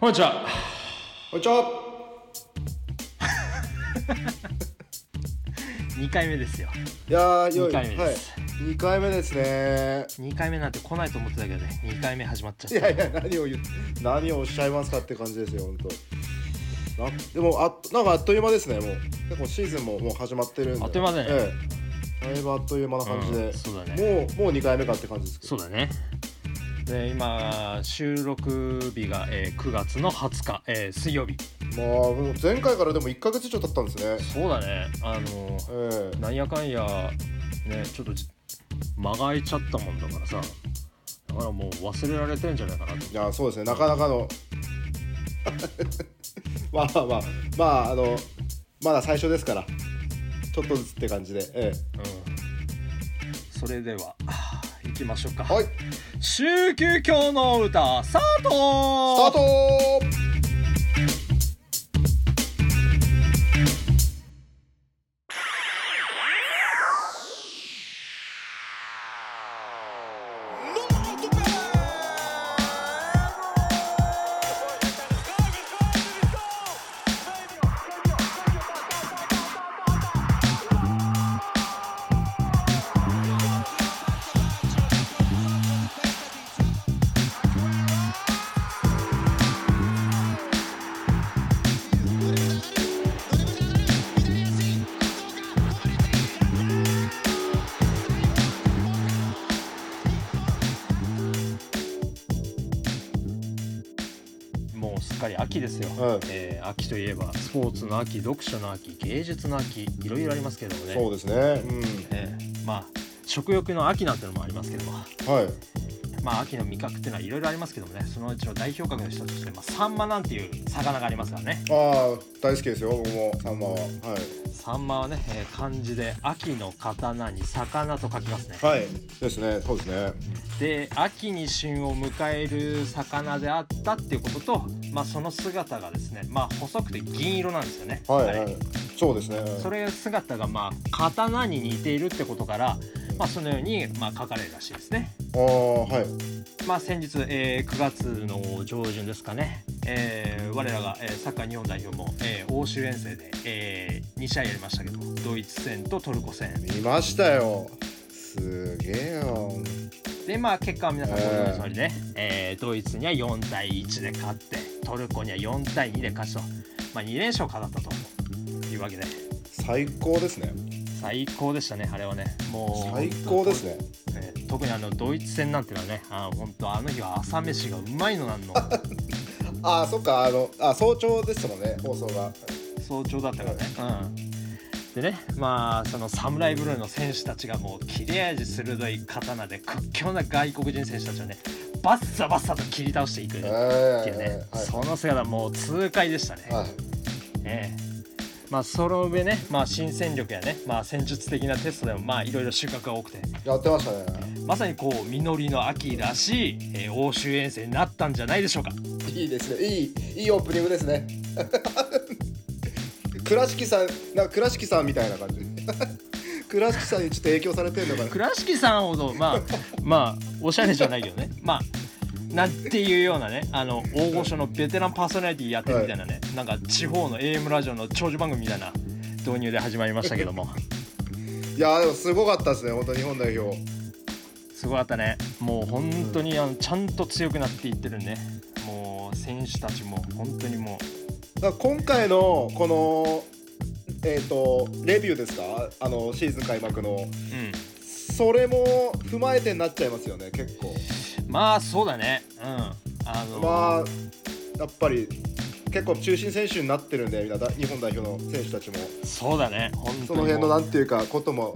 こんにちは。こんにちは。2回目ですよ。いやー、よい二回目ですはい。二回目ですね。2回目なんて来ないと思ってたけどね、2回目始まっちゃった。いやいや、何を言う、何をおっしゃいますかって感じですよ、本当。なでもあなんかあっという間ですね、もう。結構シーズンももう始まってるんで。あっという間だねええ。だいぶあっという間な感じで。うんそうだねもう、もう二回目かって感じですけど。そうだね。で、今、収録日が、えー9月の20日、えー水曜日。まあ、もう前回からでも一ヶ月以上経ったんですね。そうだね。あのええなんやかんや、ね、ちょっとじ間が空いちゃったもんだからさ。だからもう忘れられてんじゃないかなと。いや、そうですね、なかなかの。まあまあまあ、まあ、あの、まだ最初ですから。ちょっとずつって感じで。えうん。それでは、きましょうか。え。はい。週休今日の歌、スタートスタート秋ですよ、うんえー秋といえばスポーツの秋読書の秋芸術の秋いろいろありますけどもねそうですね。うん。えーまあ食欲の秋なんてのもありますけどもはい。まあ秋の味覚っていうのはいろいろありますけどもねそのうちの代表格の一つとして、まあ、サンマなんていう魚がありますからねああ、大好きですよ、僕も、サンマは。はい。サンマはね、えー漢字で秋の刀に魚と書きますねはい。ですね、そうですね。で秋に旬を迎える魚であったっていうことと、まあ、その姿がですね、まあ、細くて銀色なんですよね。はい、はい。そうですね。それ姿がまあ刀に似ているってことから、まあ、そのようにまあ書かれるらしいですね。ああ、はい。まあ、先日、えー9月の上旬ですかね、えー我らが、えーサッカー日本代表も、えー欧州遠征で、え2試合やりましたけどもドイツ戦とトルコ戦見ましたよ。すげえよ。でまあ結果は皆さんご存知の通りね、えードイツには4対1で勝ってトルコには4対2で勝ちと、まあ、2連勝飾ったというわけで。最高ですね。最高でしたねあれはね。もう最高ですね。えー特にあのドイツ戦なんていうのはねあ本当あの日は朝飯がうまいのなんの。ああ、そっか、あの、あ、早朝ですもんね、放送が。早朝だったからね。うん。でねまあそのサムライブルーの選手たちがもう切れ味鋭い刀で屈強な外国人選手たちをねバッサバッサと切り倒していくっていうね、はいその姿もう痛快でしたね、はい。ええまあその上ね、まあ、新戦力やね、まあ、戦術的なテストでもまあいろいろ収穫が多くてやってましたね。まさにこう実りの秋らしい、えー欧州遠征になったんじゃないでしょうかいいですね。いい、いいオープニングですね。倉敷さん、なんか倉敷さんみたいな感じ。倉敷さんにちょっと影響されてるのかな。倉敷さんほどまあまあおしゃれじゃないけどねまあなんていうようなねあの大御所のベテランパーソナリティやってるみたいなね、なんか地方の AM ラジオの長寿番組みたいな導入で始まりましたけども。いやーでもすごかったですね、本当日本代表。すごかったね。もう本当にあのちゃんと強くなっていってるね。もう選手たちも本当にもだから今回のこのえっ、とレビューですか？あのシーズン開幕の。ううん。それも踏まえてになっちゃいますよね結構まあそうだね。うん。あのまあやっぱり結構中心選手になってるんでみんなだ日本代表の選手たちも。そうだね。本当に。その辺のなんていうかことも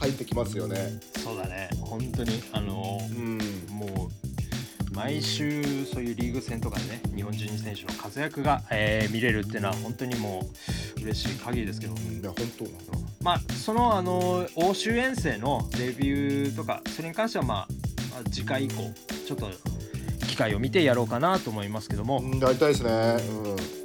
入ってきますよね。そうだね。本当に。あのうん。もう毎週そういうリーグ戦とかでね日本人選手の活躍が、えー見れるっていうのは本当にもう嬉しい限りですけど。いや本当まあそのあの欧州遠征のレビューとかそれに関してはまあまあ次回以降ちょっと機会を見てやろうかなと思いますけども、うんやりたいですね。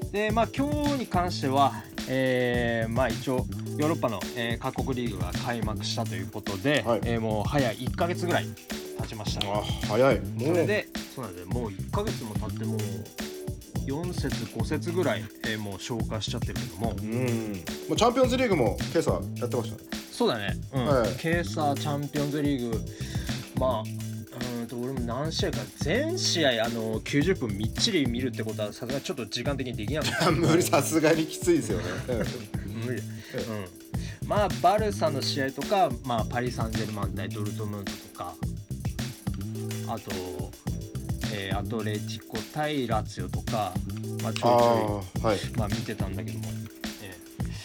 うん。でまあ今日に関しては、えーまあ一応ヨーロッパの、えー各国リーグが開幕したということで、はい。えーもう早い1ヶ月ぐらい経ちました。あ早い。もそうれでそうなんでもう1ヶ月も経ってもう4節5節ぐらい、えーもう消化しちゃってるけども。うん。まあチャンピオンズリーグも今朝やってましたね。そうだね。うん、はい。今朝チャンピオンズリーグまあと俺も何試合か全試合あの90分みっちり見るってことはさすがにちょっと時間的にできなかった。無理さすがにきついですよね。無理。うん。まあバルサの試合とか、まあ、パリ・サンジェルマン対ドルトムントとかあと、えーアトレティコ対ラツィオとか、まあ、ちあょいちょいあはい。まあ、見てたんだけども、え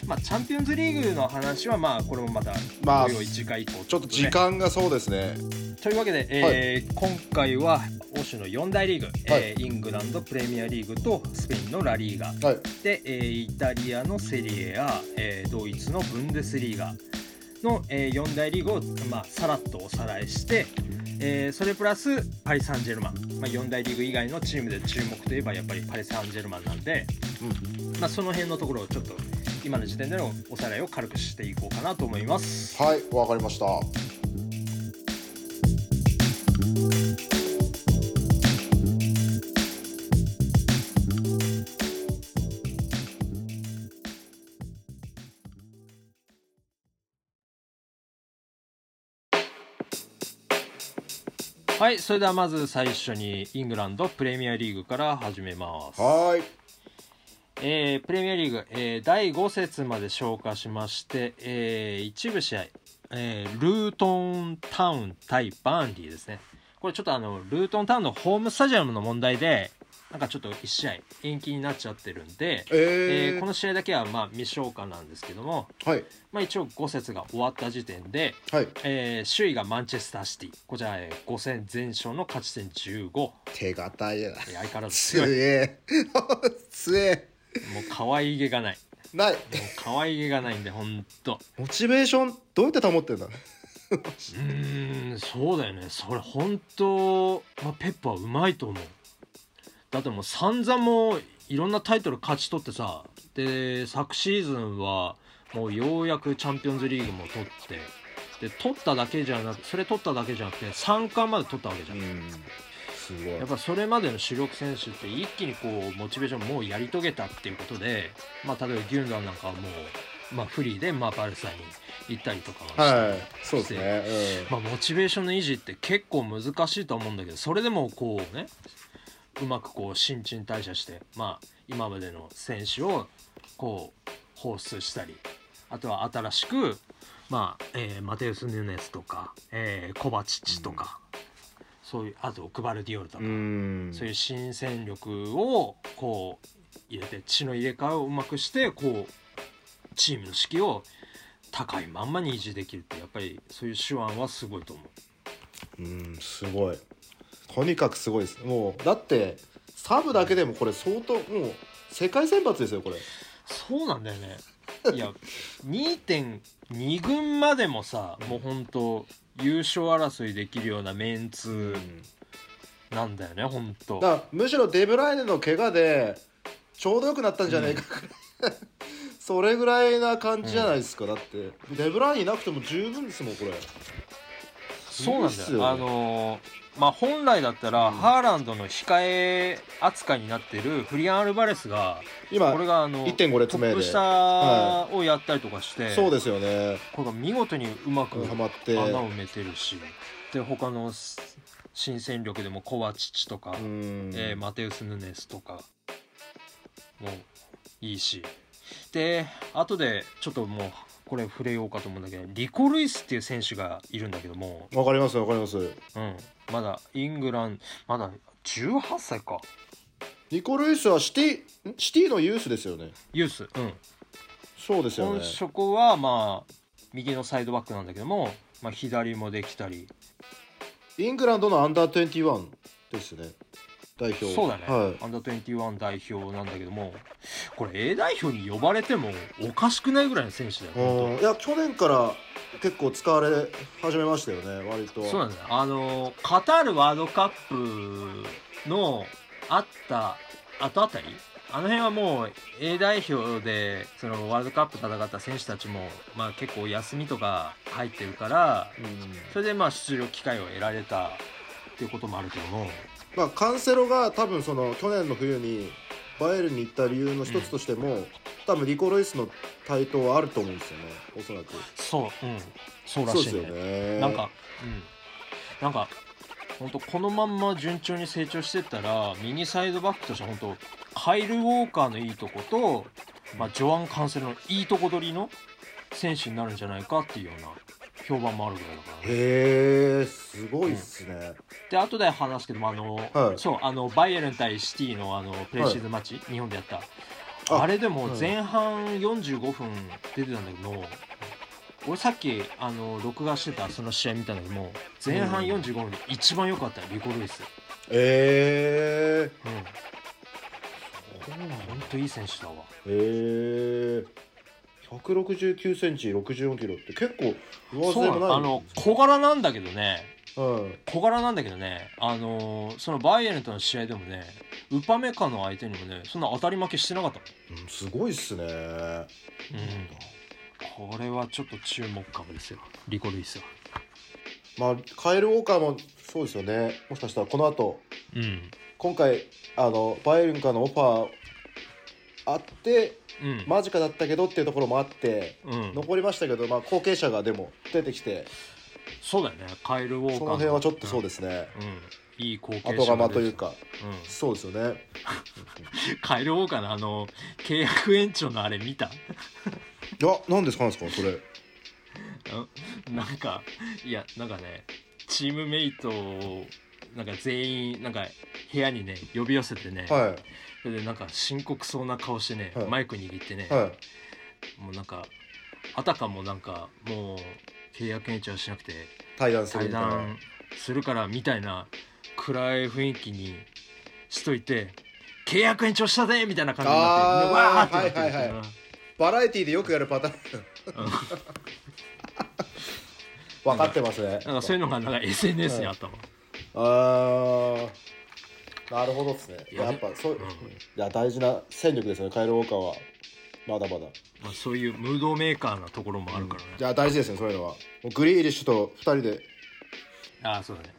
えまあ、チャンピオンズリーグの話はまあこれもまたまあ次回以降ちょっと時間がそうですねというわけで、えー今回は欧州の4大リーグ、えーイングランドプレミアリーグとスペインのラリーガ。はい。で、えーイタリアのセリエや、えードイツのブンデスリーガの、え4大リーグを、まあ、さらっとおさらいして、えーそれプラスパリ・サンジェルマン、まあ、4大リーグ以外のチームで注目といえばやっぱりパリ・サンジェルマンなんで、まあ、その辺のところをちょっと今の時点でのおさらいを軽くしていこうかなと思います。はいわかりましたはいそれではまず最初にイングランドプレミアリーグから始めます。はーいえープレミアリーグ、えー第5節まで消化しまして、えー一部試合、えールートンタウン対バーンリーですね。これちょっとあの、ルートンタウンのホームスタジアムの問題で、なんかちょっと1試合延期になっちゃってるんで、ええーーこの試合だけはまあ未消化なんですけども、はいまあ一応5節が終わった時点で、はいえー首位がマンチェスターシティ。こちら、えー5戦全勝の勝ち点15。手堅いや相変わらずつ強い。え つえもう可愛げがない。ないもう可愛げがないんで、ほんと。モチベーションどうやって保ってんだ？うーんそうだよねそれ本当、まあ、ペッパーうまいと思うだってもう散々もういろんなタイトル勝ち取ってさで昨シーズンはもうようやくチャンピオンズリーグも取ってで取っただけじゃなくそれ取っただけじゃなくて3冠まで取ったわけじゃん、ん。すごい。やっぱそれまでの主力選手って一気にこうモチベーションもうやり遂げたっていうことで、まあ、例えばギュンダンなんかはもう、まあ、フリーでまあバルサに行ったりとかしてはい。そうですね。まあ、モチベーションの維持って結構難しいと思うんだけどそれでもこうねうまくこう新陳代謝して、まあ、今までの選手をこう放出したりあとは新しく、まあえーマテウス・ヌネスとか、えーコバチッチとか、そういうあとクバルディオルとか、うんそういう新戦力をこう入れて血の入れ替えをうまくしてこうチームの士気を高いまんまに維持できるってやっぱりそういう手腕はすごいと思う。うんすごいとにかくすごいです。もうだってサブだけでもこれ相当もう世界選抜ですよこれ。そうなんだよね。いや2.2軍までもさもう本当優勝争いできるようなメンツなんだよね本当。だからむしろデブライネの怪我でちょうどよくなったんじゃないか。くらい、それぐらいな感じじゃないですか、だって。デブライネいなくても十分ですもんこれ。そうなんだよ。いいっすよ。あのーまあ本来だったら、ハーランドの控え扱いになってるフリアン・アルバレスが今これがあの1.5列目で。トップ下をやったりとかして、そうですよね。これが見事にうまく穴を埋めてるしで他の新戦力でもコバチッチとか、うん。えーマテウス・ヌネスとかもいいし。で後でちょっともうこれ触れようかと思うんだけどリコ・ルイスっていう選手がいるんだけども、わかりますわかります。うん、まだイングランドまだ18歳か。ニコ・ルイスはシティんシティのユースですよね。ユース。うん。そうですよね。本職はまあ右のサイドバックなんだけども、まあ、左もできたり。イングランドのアンダー21ですね代表。そうだね、はアンダー21代表なんだけどもこれ A 代表に呼ばれてもおかしくないぐらいの選手だよい、や去年から結構使われ始めましたよね割と。当そうなんだよ。あのカタールワールドカップのあった後あたりあの辺はもう A 代表でそのワールドカップ戦った選手たちも、まあ、結構休みとか入ってるからうん。それでまあ出場機会を得られたっていうこともあるけどもまあカンセロが多分その去年の冬にバイエルンに行った理由の一つとしても、多分リコ・ロイスの台頭はあると思うんですよねおそらく。そううん。そうらしいね。よね。なんかうん。なんか本当このまんま順調に成長してったら右サイドバックとして本当カイル・ウォーカーのいいとこと、まあ、ジョアン・カンセルのいいとこ取りの選手になるんじゃないかっていうような評判もあるぐらいだからね。へえすごいっすね、で後で話すけどもあの、はい。そうあのバイエルン対シティのあのプレシーズンマッチ、日本でやった。ああれでもはい。前半45分出てたんだけど、俺さっきあの録画してたその試合見たんだけども前半45分で一番良かったよリコ・ルイス。えうん。ー、ほんといい選手だわ。えー、169センチ64キロって結構上そう背もないあの小柄なんだけどね。うん。小柄なんだけどね。あのそのバイエルンとの試合でもねウパメカの相手にもねそんな当たり負けしてなかった。うんすごいっすね。うん。これはちょっと注目株ですよ。リコ・ルイスは。まあカエル・ウォーカーもそうですよね。もしかしたらこの後うん。今回あのバイエルンからのオファーあってうん間近だったけどっていうところもあってうん、残りましたけど、まあ、後継者がでも出てきてそうだよね。カイル・ウォーカーその辺はちょっとそうでですね、す、うん、いい後継者後釜というか、かうん、そうですよね。カイル・ウォーカーのあの契約延長のあれ見た？いや何ですかなんですかそれ。う んなんかいやなんかねチームメイトをなんか全員なんか部屋にね呼び寄せてね、はそれでなんか深刻そうな顔してね、はい。マイク握ってね、いはい。もうなんかあたかもなんかもう契約延長しなくて対談する対みたいな。談するからみたいな暗い雰囲気にしといて契約延長したぜみたいな感じになってあーわーってなってるみたいな、はいはいバラエティーでよくやるパターン。分かってますね。なんかそういうのがなんか SNS にあったわ、あーなるほどですね。いややっぱそう、うん。いや大事な戦力ですよねカイル・ウォーカーは。まだまだ。まあ、そういうムードメーカーなところもあるからね、いや大事ですねそういうのは。もうグリーリッシュと2人で。ああそうだね。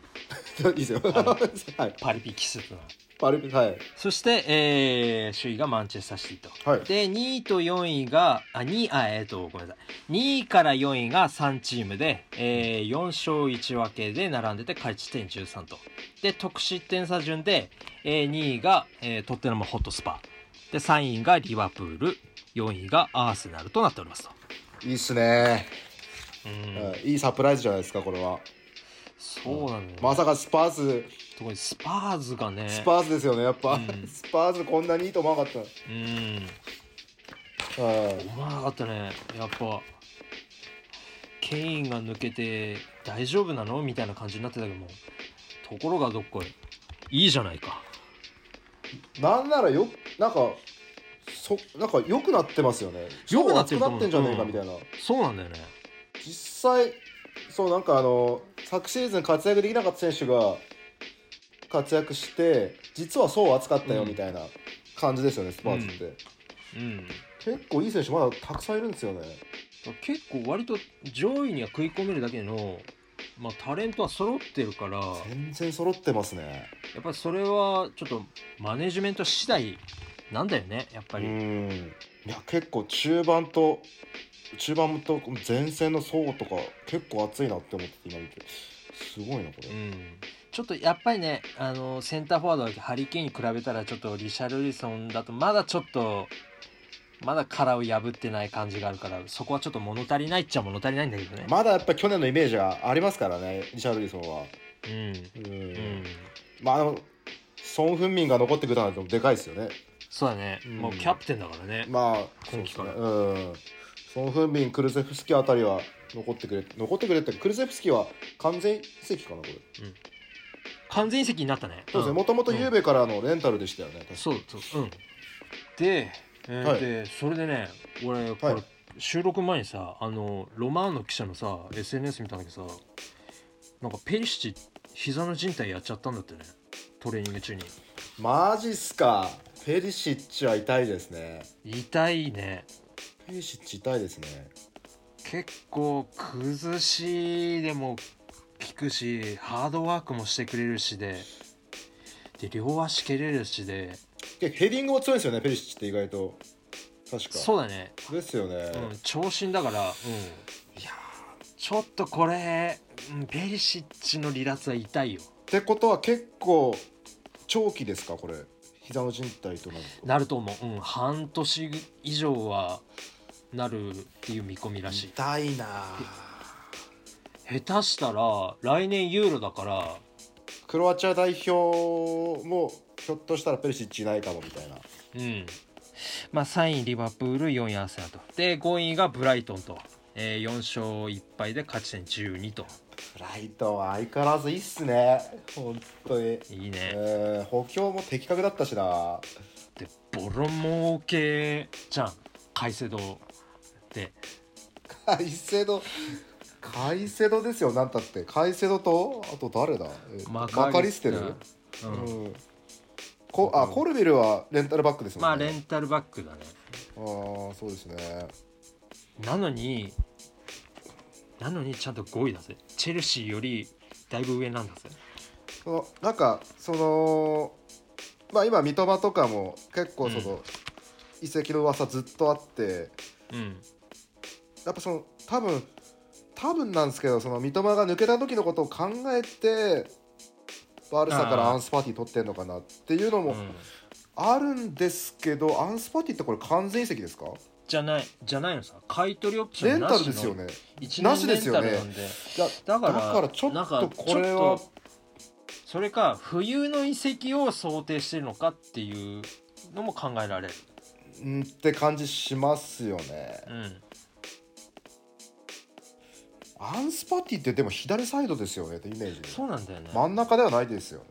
いいですよ。の はい。パリピキスとなパルピはい。そして、えー首位がマンチェスターシティと。はい。で、2位と4位が、あ、2位、あ、えっ、と、ごめんなさい。2位から4位が3チームで、えー4勝1分けで並んでて、勝ち点13と。で、得失点差順で、えー2位が、えートッテナムホットスパー。で、3位がリバプール、4位がアーセナルとなっておりますと。いいっすね、うん。はいいいサプライズじゃないですかこれはそうなんだよ、ね。まさかスパーズ特にスパーズがね。スパーズですよねやっぱ、うんスパーズこんなにいいと思わなかったうん。はい思わなかったねやっぱケインが抜けて大丈夫なの？みたいな感じになってたけどもところがどっこい。いいじゃないか。なんならよなんかそなんか良くなってますよね。良くなってると思う。超熱くなってんじゃねえかみたいな、そうなんだよね。実際そうなんかあの昨シーズン活躍できなかった選手が活躍して実はそう熱かったようん。みたいな感じですよね、スパーズって、うん。結構いい選手まだたくさんいるんですよね。結構割と上位には食い込めるだけの、まあ、タレントは揃ってるからや全然揃ってますね。っぱりそれはちょっとマネジメント次第なんだよねやっぱうり、ん。いや結構中盤と中盤と前線の層とか結構熱いなって思って今見て。すごいなこれ、うん。ちょっとやっぱりねあのセンターフォワードだけハリケーンに比べたらちょっとリシャルリソンだとまだちょっとまだ殻を破ってない感じがあるからそこはちょっと物足りないっちゃ物足りないんだけどね。まだやっぱ去年のイメージがありますからねリシャルリソンは。うん。うん、うん。まああのソン・フンミンが残ってくれたのはでかいですよね。そうだね、うん。もうキャプテンだからね。まあ今季から。ね。うん。ソン・フンミンクルゼフスキあたりは残ってくれ残ってくれってクルゼフスキは完全移籍かなこれ。完全移籍になったね。そうですね。もともとゆうべからのレンタルでしたよね、確か。そうそう。うん。で,、えーはい。でそれでね俺これ、はい。収録前にさあのロマーノ記者のさ SNS 見たんだけどさなんかペリシッチ膝の靭帯やっちゃったんだってね。トレーニング中に。マジっすか。ペリシッチは痛いですね。痛いね。ペリシッチ痛いですね。結構崩しでも効くしハードワークもしてくれるしで。で両足蹴れるしでヘディングも強いんですよねペリシッチって意外と。確か。そうだね、ですよね、うん、長身だから、うん、いやーちょっとこれ、うん、ペリシッチの離脱は痛いよ。ってことは結構長期ですかこれ。膝の靭帯となると。なると思う、うん、半年以上はなるっていう見込みらしい。痛いな下手したら来年ユーロだから。クロアチア代表もひょっとしたらペリシッチいないかもみたいな。うん。まあ3位リバプール4位アーセナルと。で5位がブライトンと、えー4勝1敗で勝ち点12と。ブライトンは相変わらずいいっすね。本当に。いいね、えー、補強も的確だったしな。でボロ儲けじゃん。カイセドで。カイセド？カイセドですよ。なんたって。カイセドと？あと誰だ？えママカリステル？ううんんこあコルビルはレンタルバックですもんね。まあレンタルバックだね。あーそうですね。なのになのにちゃんと5位だぜ。チェルシーよりだいぶ上なんだぜ。そのなんかそのまあ今三笘とかも結構その、移籍の噂ずっとあってうん。やっぱその多分多分なんですけどその三笘が抜けた時のことを考えてバルサからアンスパティ取ってんのかなっていうのもうん。あるんですけど、アンスパティってこれ完全移籍ですか？じゃないじゃないのさ。買い取りオプショレンタンなしの。ルですよね。1なしですよね。だからだからちょっとこれはそれか冬の移籍を想定してるのかっていうのも考えられる。うんって感じしますよね。うんアンスパティってでも左サイドですよねってイメージ。でそうなんだよね、真ん中ではないですよね。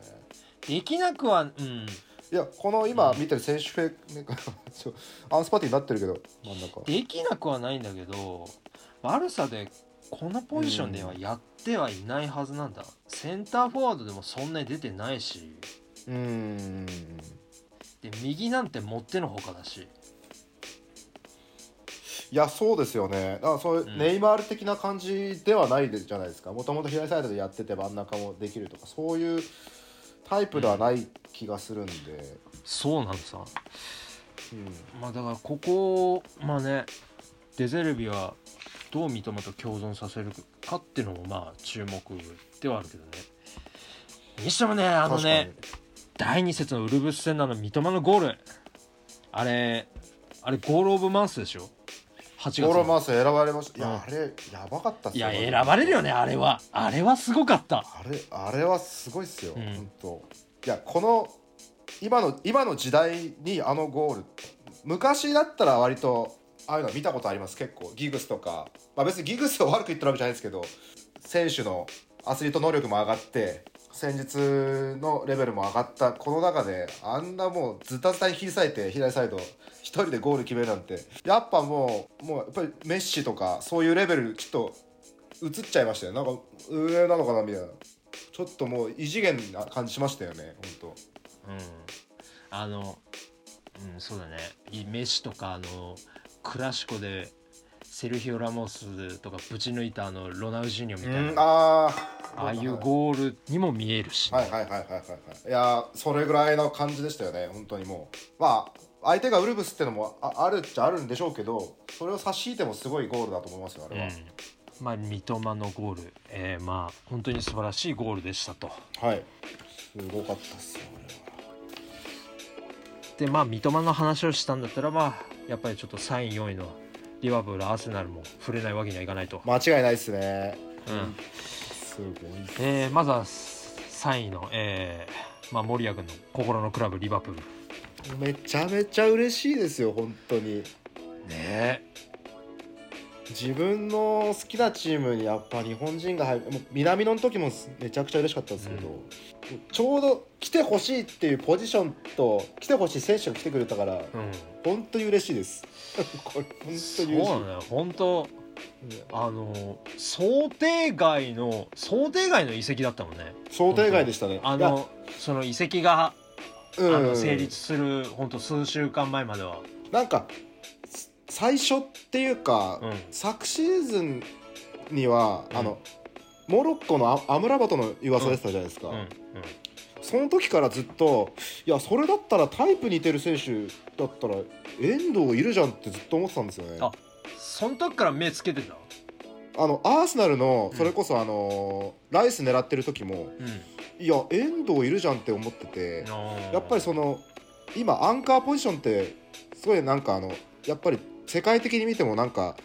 できなくはうん。いやこの今見てる選手フェなんアンスパティになってるけど真ん中。できなくはないんだけどバルサでこのポジションではやってはいないはずなんだ、センターフォワードでもそんなに出てないし。うーん。で右なんてもってのほかだしいやそうですよね。だからそういううん。ネイマール的な感じではないじゃないですか。もともと左サイドでやってて真ん中もできるとかそういうタイプではない気がするんで、そうなんさうん。まあだからここまあねデゼルビはどう三笘と共存させるかっていうのもまあ注目ではあるけどね。にしてもねあのね第2節のウルブス戦のあの三笘のゴール。あれあれゴールオブマンスでしょ？8月。ゴールのマウス選ばれました。いや、うんあれやばかったっすよ。いや選ばれるよねあれは。あれはすごかった。あれあれはすごいっすよ、うん。本当いやこの今の今の時代にあのゴール昔だったら割とああいうの見たことあります。結構ギグスとか、まあ、別にギグスを悪く言ってるわけじゃないですけど選手のアスリート能力も上がって戦術のレベルも上がったこの中であんなもうズタズタに切り裂いて左サイド一人でゴール決めるなんて。やっぱもうもうやっぱりメッシとかそういうレベルちょっと映っちゃいましたよ。なんか上なのかなみたいな。ちょっともう異次元な感じしましたよね本当。うん。あのうんそうだね。メッシとかあのクラシコでセルヒオ・ラモスとかぶち抜いたあのロナウジーニョみ当たいな、あああいうゴールにも見えるし、はいはいはいはいはいはい。いやーそれぐらいの感じでしたよね本当にもう。まあ相手がウルブスってのもああるっちゃあるんでしょうけどそれを差し引いてもすごいゴールだと思いますよあれは、うん。まあ三笘のゴール、えーまあ本当に素晴らしいゴールでしたと。はい。すごかったっすよでまあ三笘の話をしたんだったらまあやっぱりちょっと3位4位のリバプールアーセナルも触れないわけにはいかないと、間違いないっすね。うん。すごいえーまずは3位の、えーまあ、森谷君の心のクラブリバプール。めちゃめちゃ嬉しいですよ本当に。ね。自分の好きなチームにやっぱ日本人が入るもう南野の時もめちゃくちゃ嬉しかったんですけど、うんちょうど来てほしいっていうポジションと来てほしい選手が来てくれたからうん。本当に嬉しいです。これ本当そうに嬉しい。なのよ本当あの想定外の想定外の移籍だったもんね。想定外でしたね。あのその移籍が、うん。あの成立する本当数週間前までは、なんかす最初っていうか、うん。昨シーズンには、うん。あのモロッコのアアムラバトの噂出てたじゃないですか、うんうん、その時からずっといやそれだったらタイプ似てる選手だったら遠藤いるじゃんってずっと思ってたんですよね。あその時から目つけてた？あのアーセナルのそれこそあの、ライス狙ってる時もうん。いや遠藤いるじゃんって思っててやっぱりその今アンカーポジションってすごいなんかあのやっぱり世界的に見てもなんか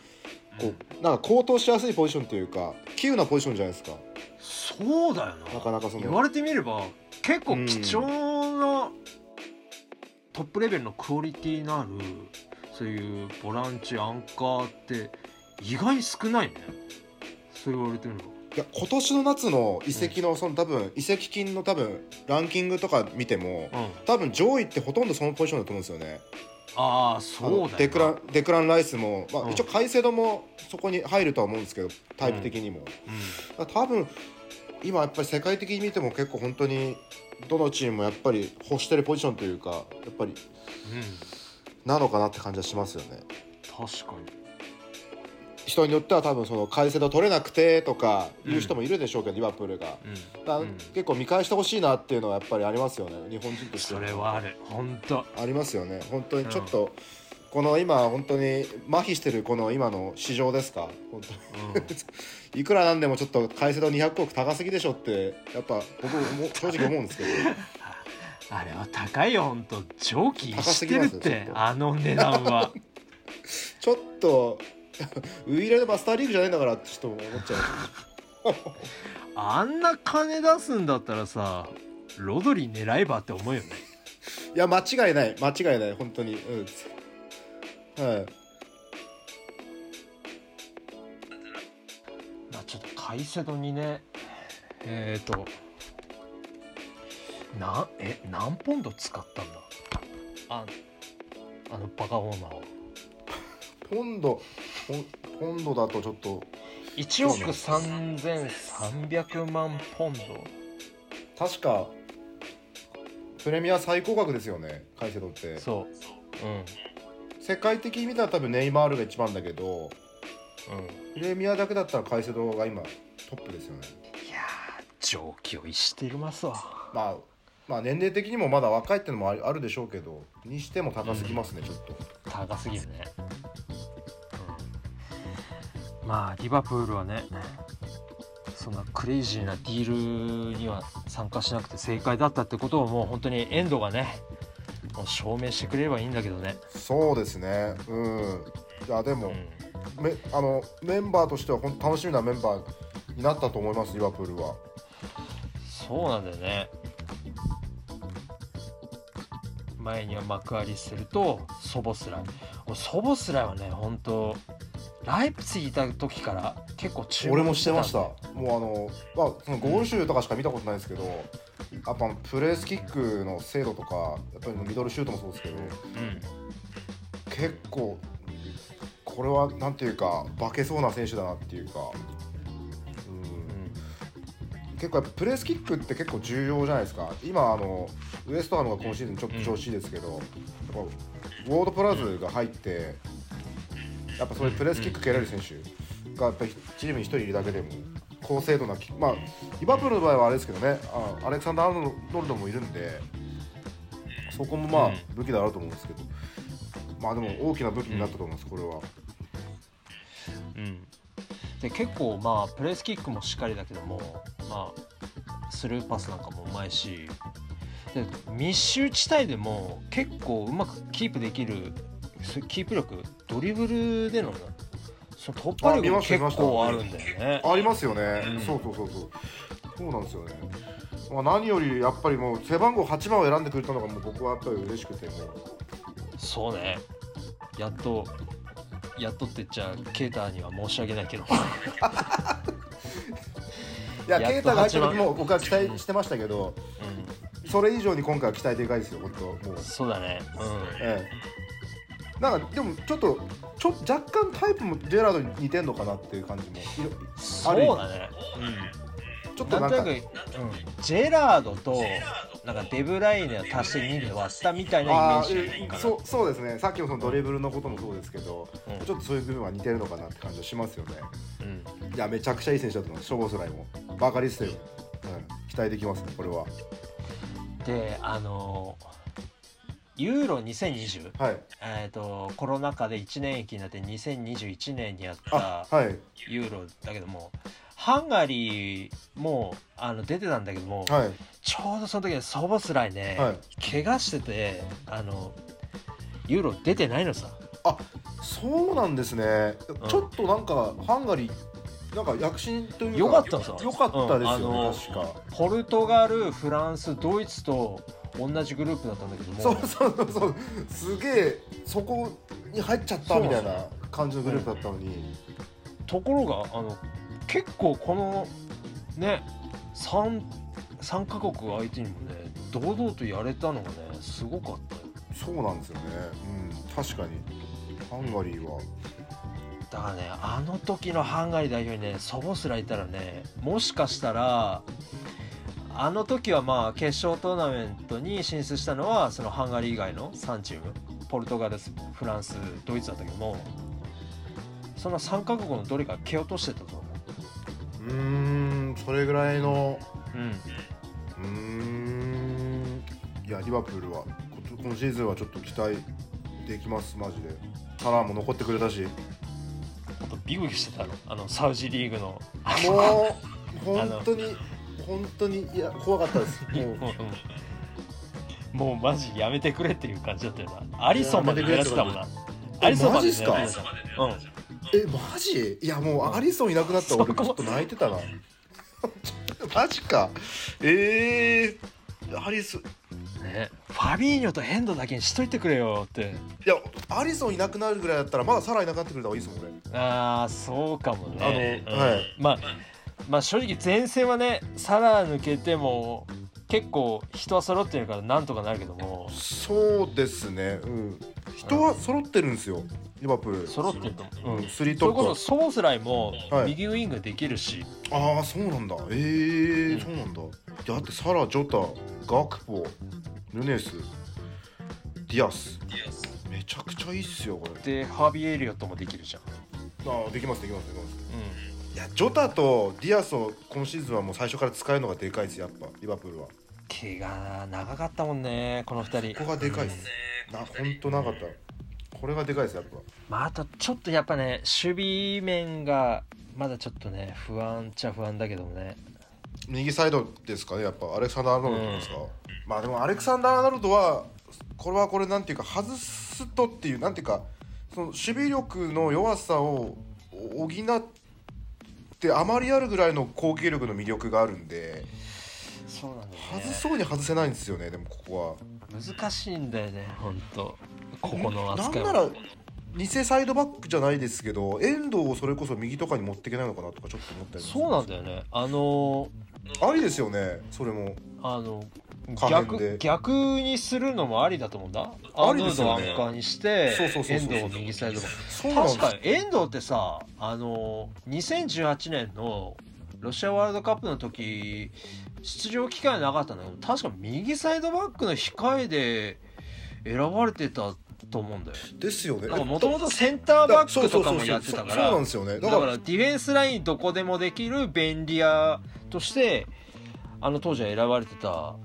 こうなんか高騰しやすいポジションというか急なポジションじゃないですか。そうだよな。なかなかその。言われてみれば結構貴重なトップレベルのクオリティのあるそういうボランチアンカーって意外に少ないね。そう言われてみれば。いや今年の夏の移籍のその多分移籍金の多分ランキングとか見てもうん。多分上位ってほとんどそのポジションだと思うんですよね。あああそうだデクランデクラン・ライスも、まあうん。一応カイセドもそこに入るとは思うんですけどタイプ的にも。だから多分今やっぱり世界的に見ても結構本当にどのチームもやっぱり欲してるポジションというかやっぱりうん、うん、なのかなって感じはしますよね。確かに人によっては多分そのカイセド取れなくてとかいう人もいるでしょうけど、リバプールが。うん、結構見返してほしいなっていうのはやっぱりありますよね。日本人としてそれはある。本当。ありますよね。本当にちょっと、この今本当に麻痺してるこの今の市場ですか？本当うん。いくらなんでもちょっと買いせど200億高すぎでしょってやっぱ僕も正直思うんですけど。あれは高いよ本当。蒸気高すしてるってと。あの値段は。ちょっと ウイイレのマスターリーグじゃないんだからってちょっと思っちゃあんな金出すんだったらさロドリー狙えばって思うよね。ういや間違いない。間違いない。本当に。うん。はい。まあちょっとカイセドにね。えっ、ー、と。なえ何ポンド使ったんだ？ああのバカオーナーをポンドポンポンドだとちょっと。1億3300万ポンド。確かプレミア最高額ですよねカイセドって。そう。うん。世界的に見たら多分ネイマールが一番だけどうん。プレミアだけだったらカイセドが今トップですよね。いやー蒸気を逸していますわ。まあまあ年齢的にもまだ若いってのもあるでしょうけどにしても高すぎますね、ちょっと。高すぎるね、うん、まあリバプールはねそんなクレイジーなディールには参加しなくて正解だったってことをもう本当にエンドがねもう証明してくれればいいんだけどね、そうですね。うん。いやでも、うん、めあのメンバーとしてはほん楽しみなメンバーになったと思いますリバプールは。そうなんだよね前にはマクアリステルとソボスライ俺ソボスライはね本当ライプツィいた時から結構注目俺もしてました。もうあの、まあ、そのゴール集とかしか見たことないですけど、やっぱプレースキックの精度とかやっぱりミドルシュートもそうですけどうん。結構これはなんていうか化けそうな選手だなっていうか、うんうん結構やっぱプレースキックって結構重要じゃないですか。今あのウエストハムが今シーズンちょっと調子いいですけど、やっぱウォードプラズが入ってやっぱそういうプレースキック蹴れる選手がやっぱりチームに1人いるだけでも高精度なキまあリバプールの場合はあれですけどねあアレクサンダー・アーノルドもいるんでそこもまあうん。武器であると思うんですけど、まあでも大きな武器になったと思いますこれは。うん、で結構まあプレースキックもしっかりだけどもまあスルーパスなんかもうまいしで密集地帯でも結構うまくキープできるそキープ力ドリブルでのその突破力も結構あるんだよね。ありますよね、うん。そうそうそうそう。そうなんですよね、まあ、何よりやっぱりもう背番号8番を選んでくれたのがもう僕はやっぱり嬉しくてもう。そうね。やっとやっとって言っちゃケータには申し訳ないけど。いやケイタが入った8時も僕は期待してましたけどうそれ以上に今回は期待でかいですよ本当もう。んそうだね。うん。ええ。なんかでもちょっとちょ若干タイプもジェラードに似てんのかなっていう感じもそうだねちょっとなんんかうん、ジェラードとなんかデブライネを足して2で割ったみたいなイメあージーそうそうですね。さっきのそのドリブルのこともそうですけど、うん。ちょっとそういう部分は似てるのかなって感じはしますよね。うん、いやめちゃくちゃいい選手だと思いますショボスライも。バカリステル、うん、期待できますねこれは。であのユーロ2020はい。えー、とコロナ禍で1年延期になって2021年にやっあたはい。ユーロだけどもハンガリーもあの出てたんだけども、はい。ちょうどその時にソボスライね、はい。怪我しててあのユーロ出てないのさ。そうなんですね、うん。ちょっとなんかハンガリーなんか躍進というかよかったんですよよかったですよね、うん。あの確か。ポルトガルフランスドイツと同じグループだったんだけども。そうそうそう。そうすげえそこに入っちゃったみたいな感じのグループだったのに、ところがあの結構このね 3, 3カ国相手にもね堂々とやれたのがねすごかったよ。そうなんですよね。うん確かに。ハンガリーは。だからねあの時のハンガリー代表にねソボスラいたらねもしかしたらあの時はまあ決勝トーナメントに進出したのはそのハンガリー以外の3チーム。ポルトガルフランスドイツだったけどもその3カ国のどれか蹴落としてたと思うーんそれぐらいのううん。うーんいやリバプールはこ今シーズンはちょっと期待できますマジで。サラーも残ってくれたし。もあとビクビクしてたの。あのサウジリーグの。う本当に本当にいや怖かったです。もう。もうもうマジやめてくれっていう感じだったよな。アリソンまで狙ってたもんな。アリソンまで狙ってた。うんえマジ？いやもうアリソンいなくなったら俺ちょっと泣いてたな。マジか。ええー、アリソン。ね、ファビーニョとヘンドだけにしといてくれよって。いやアリソンいなくなるぐらいだったらまだサラいなくなってくれた方がいいですもん俺。ああそうかもね。あのはい。まあまあ正直前線はねサラ抜けても結構人は揃ってるからなんとかなるけども。そうですね。うん。人は揃ってるんですよ。リバプール。揃ってると。思う、うん、スリーそれこそトップソースライもはい。右ウイングできるし、ああそうなんだ。ええーうん。そうなんだ。だってサラジョタガクポヌネスディアス。めちゃくちゃいいっすよこれ。でハービー・エリオットもできるじゃん、ああできますできますできます。うん、いやジョタとディアスを今シーズンはもう最初から使えるのがでかいですやっぱリバプールは怪我長かったもんねこの二人。ここがでかいです。な本当なかった。これがでかいですやっぱ。まあ、あとちょっとやっぱね守備面がまだちょっとね不安っちゃ不安だけどもね。右サイドですかねやっぱ。アレクサンダー・アーノルドですか、まあでもアレクサンダー・アーノルドはこれはこれなんていうか外すとっていうなんていうかその守備力の弱さを補ってあまりあるぐらいの攻撃力の魅力があるんでそうなんだよ外そうに外せないんですよねでもここ難しいんだよねほんとここのはなん扱いは。なら偽サイドバックじゃないですけど遠藤をそれこそ右とかに持っていけないのかなとかちょっと思ったりもそうなんだよね。あのありですよねそれも。あの逆逆にするのもありだと思うんだ。アあーノルドをりですよねアンカーにして遠藤を右サイドバック。確かに遠藤ってさあの2018年のロシアワールドカップの時出場機会なかったんだけど確か右サイドバックの控えで選ばれてたと思うんだよ。ですよね。もともとセンターバックとかもやってたかそうそうなんらですよね。だからディフェンスラインどこでもできる便利屋としてあの当時は選ばれてた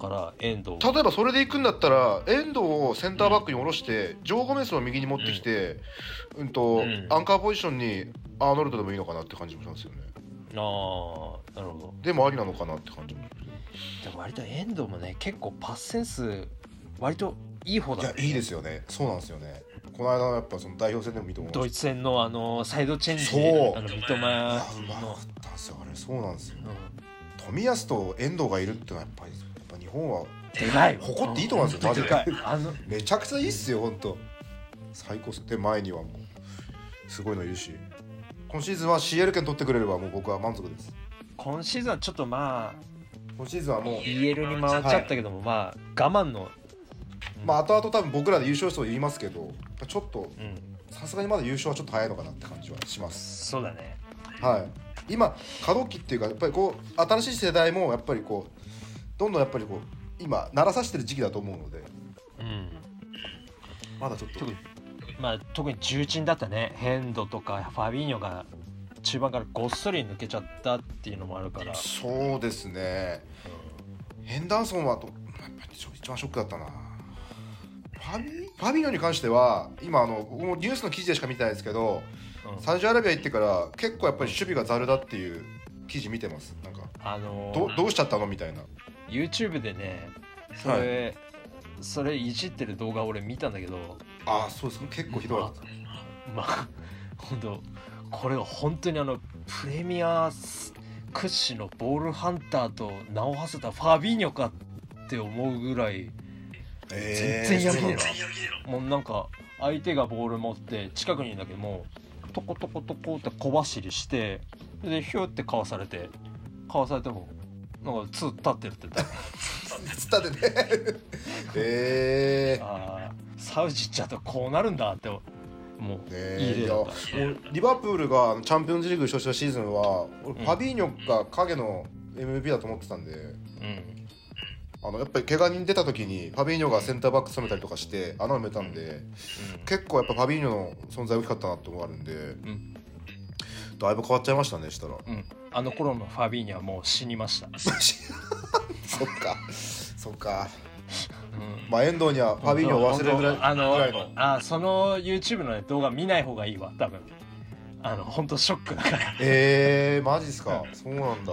から遠藤。例えばそれで行くんだったら遠藤をセンターバックに下ろして、ジョー・ゴメスを右に持ってきて、うん。とうん。アンカーポジションにアーノルドでもいいのかなって感じもしますよね。ああなるほど。でもありなのかなって感じ。もでも割と遠藤もね結構パスセンス割といい方だね。いやいいですよね。そうなんですよね。この間のやっぱその代表戦でも見てもドイツ戦のあのサイドチェンジそう。あの三笘。のかったんですよあれ。そうなんですようん冨安と遠藤がいるってのはやっぱりやっぱ日本はでかい誇っていいと思うんですよ。本当にで。かいあのめちゃくちゃいいっすよ本当。最高っす。で前にはもうすごいのいるし。今シーズンは CL 権取ってくれればもう僕は満足です今シーズンはちょっとまあ今シーズンはもう EL に回っちゃったけども、まあ我慢のまあ後々多分僕らで優勝したと言いますけどちょっとうん。さすがにまだ優勝はちょっと早いのかなって感じはします。そうだね。はい。今過渡期っていうかやっぱりこう新しい世代もやっぱりこうどんどんやっぱりこう今鳴らさしてる時期だと思うので。うん。まだちょっと。特にまあ特に重鎮だったね。ヘンドとかファビーニョが中盤からごっそり抜けちゃったっていうのもあるから、そうですね。ヘンダーソンはとやっぱり一番ショックだったな。ファビファビーニョに関しては今あの僕もニュースの記事でしか見てないですけどうん。サウジアラビア行ってから結構やっぱり守備がざるだっていう記事見てます。なんかあのどどうしちゃったのみたいな。YouTube でねそれ、それいじってる動画俺見たんだけど。ああそうです結構ひどい、まあ本当これが本当にあのプレミア屈指のボールハンターと名を馳せたファビーニョかって思うぐらいえー全然やるねえなもうなんか相手がボール持って近くにいるんだけどもトコトコトコって小走りしてでヒューってかわされてかわされてもなんかツー立ってるって言った。つったでねえー。あーサウジっちゃとこうなるんだってもうねいい例だった。うリバプールがチャンピオンズリーグ優勝したシーズンは俺うん。ファビーニョが影の MVP だと思ってたんで、うん。あのやっぱり怪我人出た時にファビーニョがセンターバック務めたりとかして穴を埋めたんで、結構やっぱファビーニョの存在大きかったなって思われるんで、ん。だいぶ変わっちゃいましたねしたら。うん。あの頃のファビーニャはもう死にました、そっか。そっか。うんまあ遠藤にはファビーニョを忘れるぐらいあの。あその YouTube の、ね、動画見ない方がいいわ多分。あの本当ショックだから。えー、マジっすか？そうなんだ。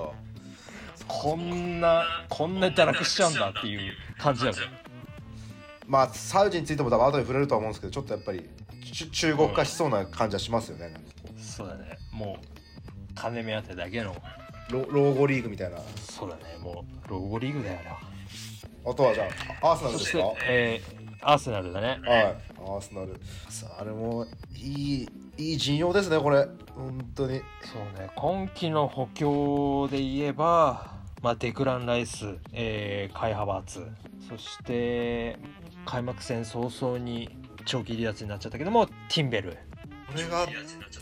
こんなこんな堕落しちゃうんだっていう感じだからまあサウジについても多分後で触れるとは思うんですけどちょっとやっぱりち中国化しそうな感じはしますよね、なんそうだね。もう金目当てだけの。老後リーグみたいな。そうだね。もうロゴリーグだよなあとはじゃあアーセナルですか？て、えーアーセナルだね。はい。アーセナル。さああれもいいいい陣容ですねこれ。本当に。そうね。今季の補強で言えば、まあ、デクラン・ライス、えーカイ・ハバーツそして開幕戦早々に長期離脱になっちゃったけどもティンベル。これが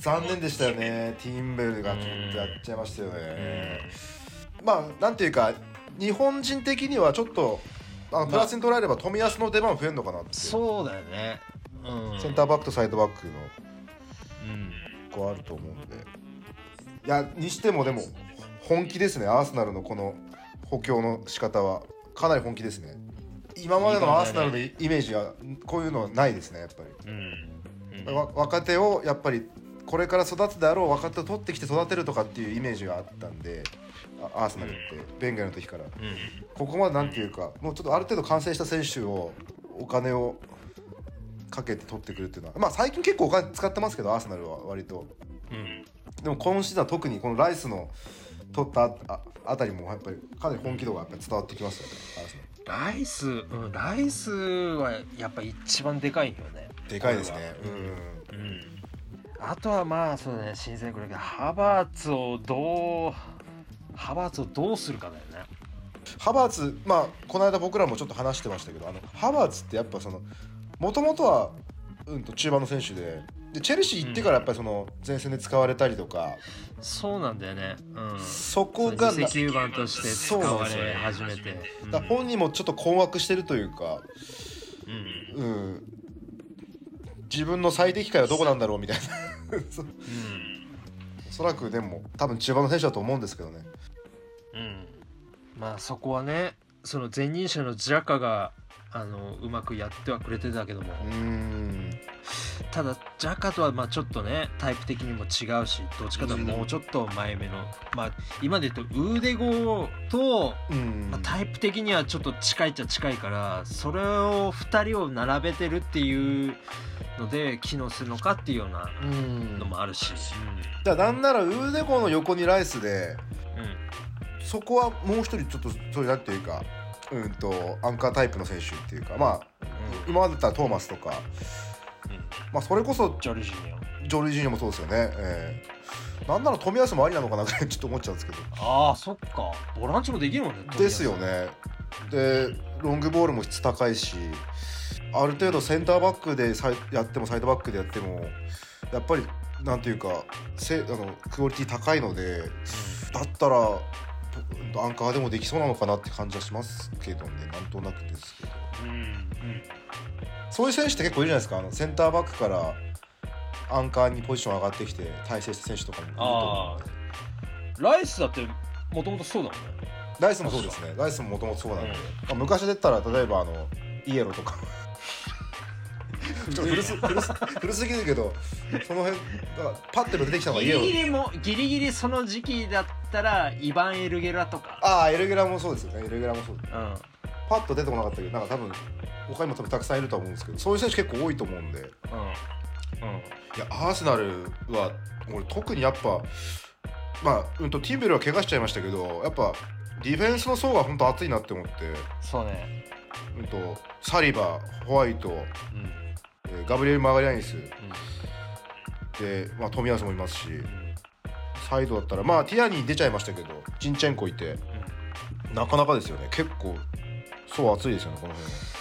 残念でしたよね。ティンベルがちょっとやっちゃいましたよね。まあなんていうか日本人的にはちょっとあのプラスに捉えれば冨安の出番増えるのかなってそうだよね。うん。センターバックとサイドバックのうん。こうあると思うんで。いやにしてもでも本気ですねアーセナルのこの補強の仕方は。かなり本気ですね。今までのアーセナルのイメージはこういうのはないですねやっぱり。うん、うん、わ若手をやっぱりこれから育つであろう若手を取ってきて育てるとかっていうイメージがあったんで。あアーセナルってベンガルの時から。ここまでなんていうかもうちょっとある程度完成した選手をお金をかけて取ってくるっていうのはまあ最近結構お金使ってますけどアーセナルは割と。うん。でも今シーズンは特にこのライスの取ったあああたりもやっぱりかなり本気度がやっぱり伝わってきますよねライス、うん、ライスはやっぱ一番でかいよね。でかいですね。うん。うん。あとはまあそうだね新戦力だけどハバーツをどうハバーツをどうするかだよね。ハバーツまあこの間僕らもちょっと話してましたけどあのハバーツってやっぱそのもともとは、うん、と中盤の選手ででチェルシー行ってからやっぱりその前線で使われたりとか、そうなんだよね。うん。そこが自責版として使われ始めて。だから本人もちょっと困惑してるというか、うん。うん、自分の最適解はどこなんだろうみたいな。そうん。おそらくでも多分中盤の選手だと思うんですけどね。うんまあそこはねその前任者のジャカがあのうまくやってはくれてたけども、うーん。ただジャカとはまあちょっとねタイプ的にも違うしどっちかというともうちょっと前目の、まあ今で言うとウーデゴと、うん。まあ、タイプ的にはちょっと近いっちゃ近いからそれを2人を並べてるっていうので機能するのかっていうようなうん。のもあるし、だからなんならウーデコの横にライスでうん。うんそこはもう一人ちょっとそれなんていうかうんとアンカータイプの選手っていうかまあ今までだったらトーマスとか、まあ、それこそジョルジーニョ。ジョルジーニョもそうですよね、ええ。なんなら冨安もありなのかなぐらいちょっと思っちゃうんですけど。ああそっか。ボランチもできるもんねですよね。でロングボールも質高いしある程度センターバックでサイやってもサイドバックでやってもやっぱりなんていうかせあのクオリティ高いのでだったらとアンカーでもできそうなのかなって感じはしますけどね。なんとなくですけど。うんうんそういう選手って結構いるじゃないですか。あのセンターバックからアンカーにポジション上がってきて大成した選手とかもいると思ああライスだってもともとそうだもんね。ライスもそうですね。ライスももともとそうなんで、まあ、昔で言ったら例えばあのイエロとか ちょっと古す古す古すぎるけどその辺だからパッて出てきたのがイエロギリギリもギリギリその時期だったらイバン・エルゲラとか。ああエルゲラもそうですよね。エルゲラもそううん。パッと出てこなかったけどなんか多分他にも多分たくさんいると思うんですけどそういう選手結構多いと思うんで。いうん。うん。やアーセナルは俺特にやっぱまあ、うん、とティンベルは怪我しちゃいましたけどやっぱディフェンスの層が本当熱いなって思って、そうね。うん、とサリバホワイト、うんえーガブリエル・マガリアニス。うん。で、まあ、富安もいますし。サイドだったらまあティアニー出ちゃいましたけどジンチェンコいて。なかなかですよね。結構層熱いですよねこの辺は。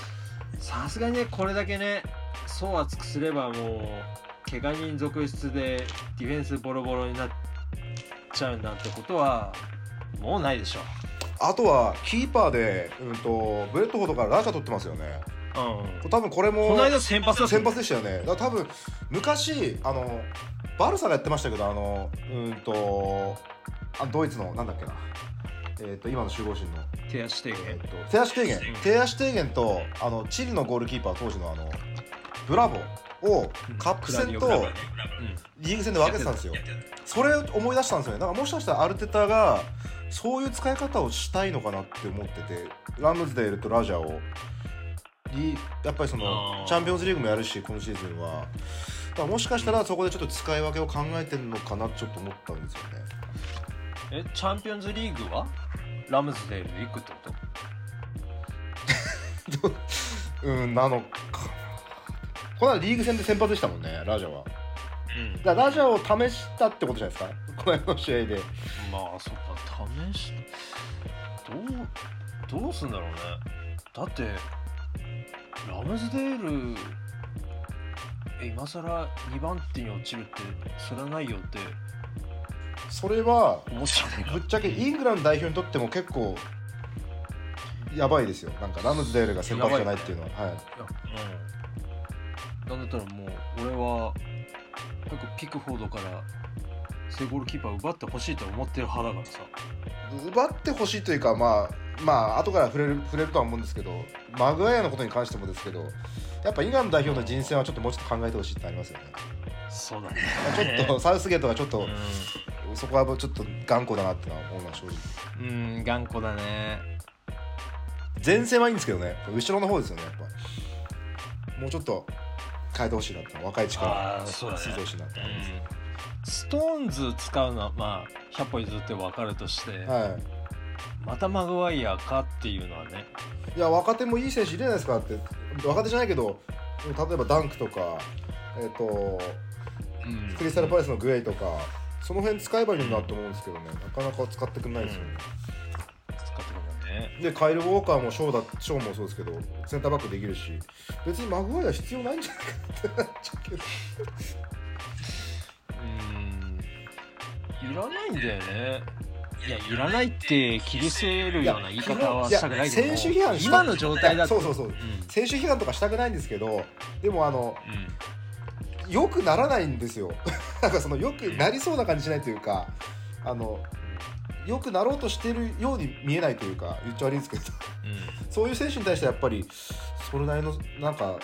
さすがにねこれだけね層厚くすればもう怪我人続出でディフェンスボロボロになっちゃうなんてことはもうないでしょあとはキーパーで、うん、とブレントフォードからラヤ取ってますよねうん多分これもこの間先発だった先発でしたよね。だから多分昔あのバルサがやってましたけどあのうんとあドイツのなんだっけな。えっ、と今の守護神の、テア・シュテーゲンー、とテア・シュテーゲン、うん。テア・シュテーゲンとあのチリのゴールキーパー当時のあのブラボーをカップ戦とリーグ戦で分けてたんですよ。それを思い出したんですよね。だからもしかしたらアルテタがそういう使い方をしたいのかなって思っててラムズデールとラジャーをリやっぱりそあのー。チャンピオンズリーグもやるし今シーズンは。もしかしたらそこでちょっと使い分けを考えてるのかなちょっと思ったんですよね。えチャンピオンズリーグは？ラムズデールで行くってこと？うんなのか。なこの間リーグ戦で先発でしたもんねラジャーは。うん。だラジャーを試したってことじゃないですか？この間の試合で。まあそっか試しどうどうすんだろうね。だってラムズデールえ今さら2番手に落ちるってそれはないよって。それは思っちゃうねぶっちゃけイングランド代表にとっても結構やばいですよ。なんかラムズデールが先発じゃないっていうのは、はい。いやうんなんだったらもう俺はなんかピックフォードからセゴールキーパー奪ってほしいと思ってる派だからさ。奪ってほしいというかまあまあ後から触れる触れるとは思うんですけどマグワイアのことに関してもですけどやっぱイランド代表の人選はちょっともうちょっと考えてほしいってありますよね。そうだね。ちょっとサウスゲートがちょっとうそこはちょっと頑固だなってのは思います正直。ん、うん、頑固だね。前線はいいんですけどね。後ろの方ですよねやっぱ。もうちょっと変えてほしいなって若い力。あーそうだね。出てほしいなって思います、ストーンズ使うのはまあ100歩譲って分かるとして、はいまたマグワイアかっていうのはね。いや若手もいい選手いるじゃないですかって。若手じゃないけど例えばダンクとか、えっとうん。クリスタル・パレスのグレイとかその辺使えばいいなと思うんですけどね。なかなか使ってくんないですよね、使ってくるもんね。でカイル・ウォーカーもショーだショーもそうですけどセンターバックできるし。別にマグワイア必要ないんじゃないかってなっちゃうけど。うん。いらないんだよねいやいらないって切り捨てるような言い方はしたくないけど。もいや選手批判今の状態だと。そうそうそう。うん。選手批判とかしたくないんですけどでもあのうん。よくならないんですよ。なんかそのよくなりそうな感じしないというかあのよくなろうとしてるように見えないというか言っちゃ悪いんですけど。そういう選手に対してはやっぱりそれなりのなんか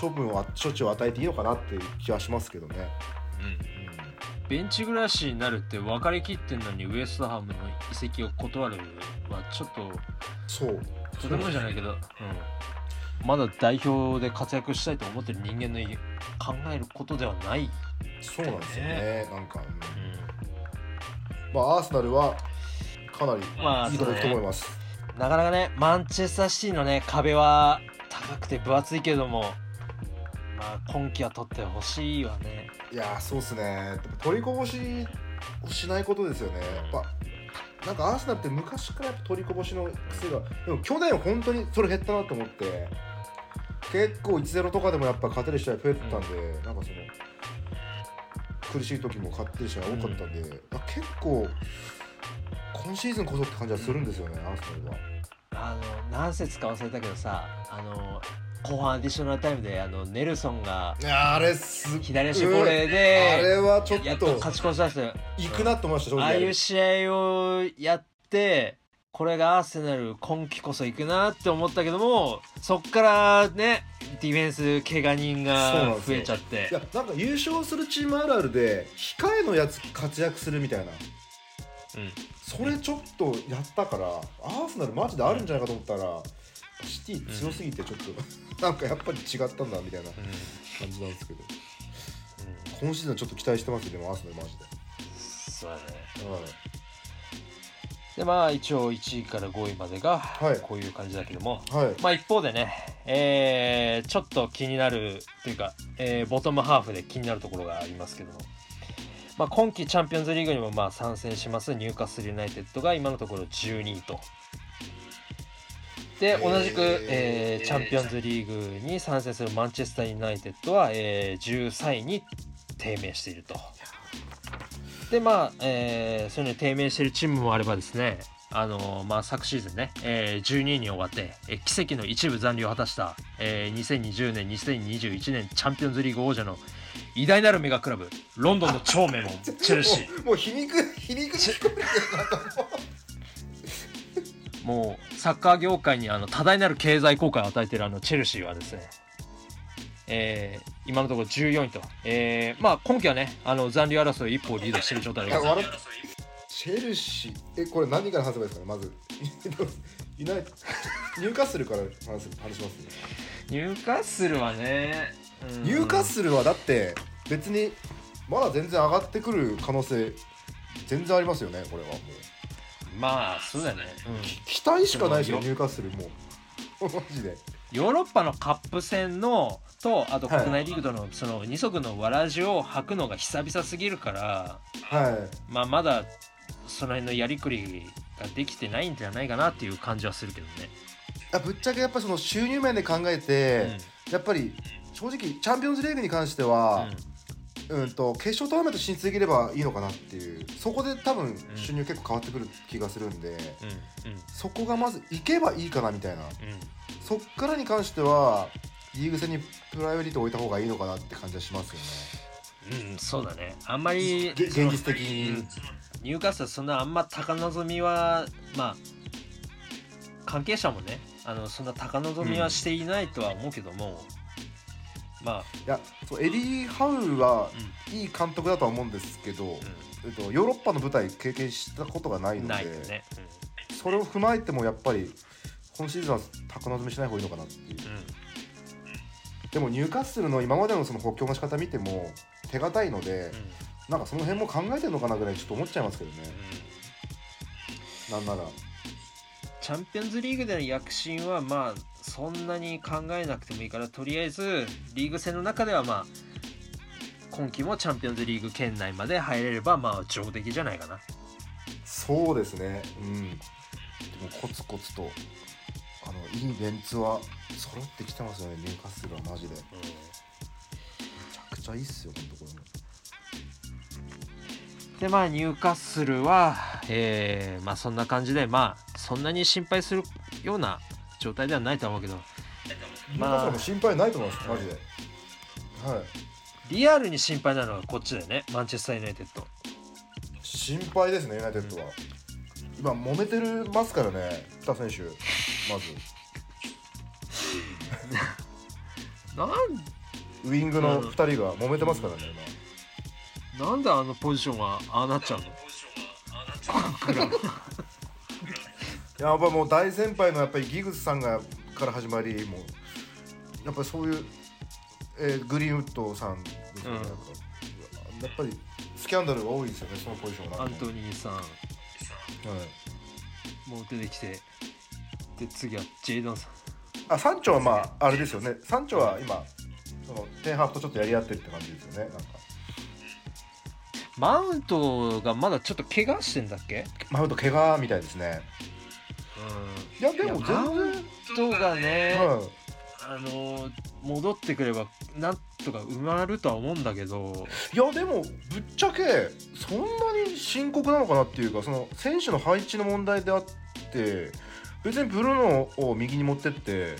処分を処置を与えていいのかなっていう気はしますけどね、うんうんベンチ暮らしになるって分かりきってんのにウエストハムの移籍を断るはちょっとそう。とてもじゃないけど、うん、まだ代表で活躍したいと思ってる人間の考えることではない、そうなんですよね。なんか、うん。うん。まあアーセナルはかなりまあいいとこ行くと思います、なかなかねマンチェスターシティのね壁は高くて分厚いけどもまあ今季は取ってほしいわね。いやーそうっすね。取りこぼしをしないことですよね。やっぱなんかアーセナルって昔からやっぱ取りこぼしの癖がでも去年は本当にそれ減ったなと思って結構1-0とかでもやっぱ勝てる試合増えてたんで、なんかその苦しい時も勝ってる試合が多かったんで、あ結構今シーズンこそって感じはするんですよね、アーセナルは。あの何節か忘れたけどさあの後半アディショナルタイムであのネルソンがあれす左足ボレーあでれはちょっとやっと勝ち越し出して行くなと思いましたああいう試合をやってこれがアーセナル今季こそ行くなって思ったけどもそっからねディフェンス怪我人が増えちゃって。いやなんか優勝するチームあるあるで控えのやつ活躍するみたいな。うん。それちょっとやったからアーセナルマジであるんじゃないかと思ったら、シティ強すぎてちょっと、なんかやっぱり違ったんだみたいな感じなんですけど。今シーズンちょっと期待してますよでもアーセナルマジで、そうだね。はい。でまあ一応1位から5位までがはい。こういう感じだけども、はい。まあ一方でね、えーちょっと気になるというか、えーボトムハーフで気になるところがありますけども、まあ、今季チャンピオンズリーグにもまあ参戦しますニューカッスルユナイテッドが今のところ12位と。で同じく、えーチャンピオンズリーグに参戦するマンチェスターユナイテッドは、えー13位に低迷していると。でまあ、えーそういうのに低迷しているチームもあればですねあのーまあ、昨シーズンね、えー12位に終わって、えー奇跡の一部残留を果たした、えー2020年2021年チャンピオンズリーグ王者の偉大なるメガクラブロンドンの超名門 チェルシーもう皮肉皮肉に聞こえるけどなんかもうもうサッカー業界にあの多大なる経済効果を与えているあのチェルシーはですね、えー今のところ14位と、えーまあ今季はねあの残留争い一歩リードしている状態です。チェルシーえこれ何から話せばいいですかねまず。ユナイテニューカッスルから話す話しますね。ニューカッスルはね、うん。ニューカッスルはだって別にまだ全然上がってくる可能性全然ありますよねこれはもうまあそうだよね、期待しかないでしょでもニューカッスルも。う マジで。ヨーロッパのカップ戦のとあとはい。国内リーグとのその二足のわらじを履くのが久々すぎるから、はい。まあ、まだその辺のやりくりができてないんじゃないかなっていう感じはするけどね。あぶっちゃけやっぱその収入面で考えて、やっぱり正直チャンピオンズリーグに関しては、うん、と決勝トーナメント進出できればいいのかなっていうそこで多分収入結構変わってくる気がするんで、うんうん。そこがまずいけばいいかなみたいな。うん。そっからに関してはリーグ戦にプライオリティ置いた方がいいのかなって感じはしますよね。うん、うん、そうだね。あんまり現実的に。うんニューカッスルはそんなあんま高望みはまあ関係者もねあのそんな高望みはしていないとは思うけども、まあ、いやそうエディ・ハウはういい監督だとは思うんですけど、ん。えっと、ヨーロッパの舞台経験したことがないうん、のでないよね。それを踏まえてもやっぱり今シーズンは高望みしない方がいいのかなっていう。うん。うんでもニューカッスルの今までのその補強の仕方見ても手堅いので、なんかその辺も考えてるのかなぐらいちょっと思っちゃいますけどね。なんなら。チャンピオンズリーグでの躍進はまあそんなに考えなくてもいいからとりあえずリーグ戦の中ではまあ今季もチャンピオンズリーグ圏内まで入れればまあ上出来じゃないかな。そうですね。うん。でもコツコツとあのいいメンツは揃ってきてますよね。ニューカッスルはマジで。めちゃくちゃいいっすよほんとこれも。でまあニューカッスルは、えーまあそんな感じでまあそんなに心配するような状態ではないとは思うけど。ニューカッスルも心配ないと思いますマジで。はい。リアルに心配なのはこっちだよね。マンチェスター・ユナイテッド。心配ですねユナイテッドは、今揉めてるますからね二選手。まず。なん。ウイングの2人が揉めてますからね今。なんであのポジションはああなっちゃうの？やっぱもう大先輩のやっぱりギグスさんがから始まりもうやっぱりそういう、えーグリーンウッドさんですよね、うんやっぱりスキャンダルが多いですよねそのポジションはアントニーさんはい。もう出てきてで次はジェイドンさん。あサンチョはまああれですよね。サンチョは今そのテンハーフとちょっとやり合ってるって感じですよね。なんか。マウントがまだちょっと怪我してんだっけ？マウント怪我みたいですねいやでもいやマウ全ントがね、然、はい。あの戻ってくればなんとか埋まるとは思うんだけど。いやでもぶっちゃけそんなに深刻なのかなっていうかその選手の配置の問題であって別にブルーノを右に持ってって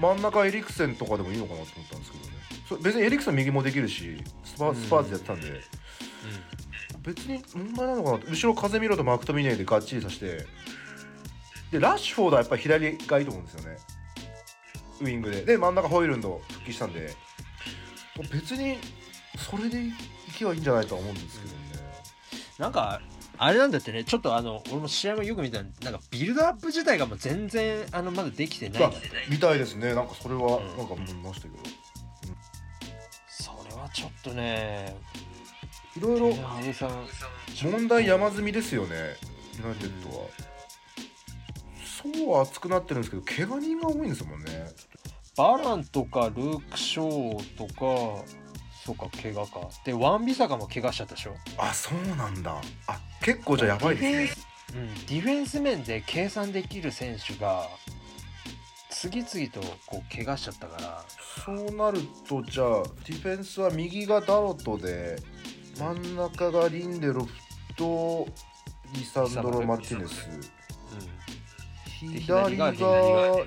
真ん中エリクセンとかでもいいのかなと思ったんですけどね。そ別にエリクセン右もできるしスパスパーズでやってたんで、別に問題なのかなって。後ろ風見ろとマークトミネーでがっちりさせてでラッシュフォードはやっぱり左がいいと思うんですよね。ウイングで。で真ん中ホイルンド復帰したんで。別にそれでいけばいいんじゃないとは思うんですけどね、なんかあれなんだってね。ちょっとあの俺も試合もよく見たらなんかビルドアップ自体がもう全然あのまだできてないみたいですね。なんかそれはうん。なんか見ましたけど、それはちょっとねいろいろ問題山積みですよね。ユナイテッドは、そうは熱くなってるんですけど怪我人が多いんですもんね。バランとかルーク・ショーとかそうか怪我か。でワンビサカも怪我しちゃったでしょ。あそうなんだ。あ結構じゃあやばいですね。うん、ディフェンス面で計算できる選手が次々とこう怪我しちゃったから。そうなるとじゃあディフェンスは右がダロットで真ん中がリンデロフとリサンドロ・マルティネス。で左が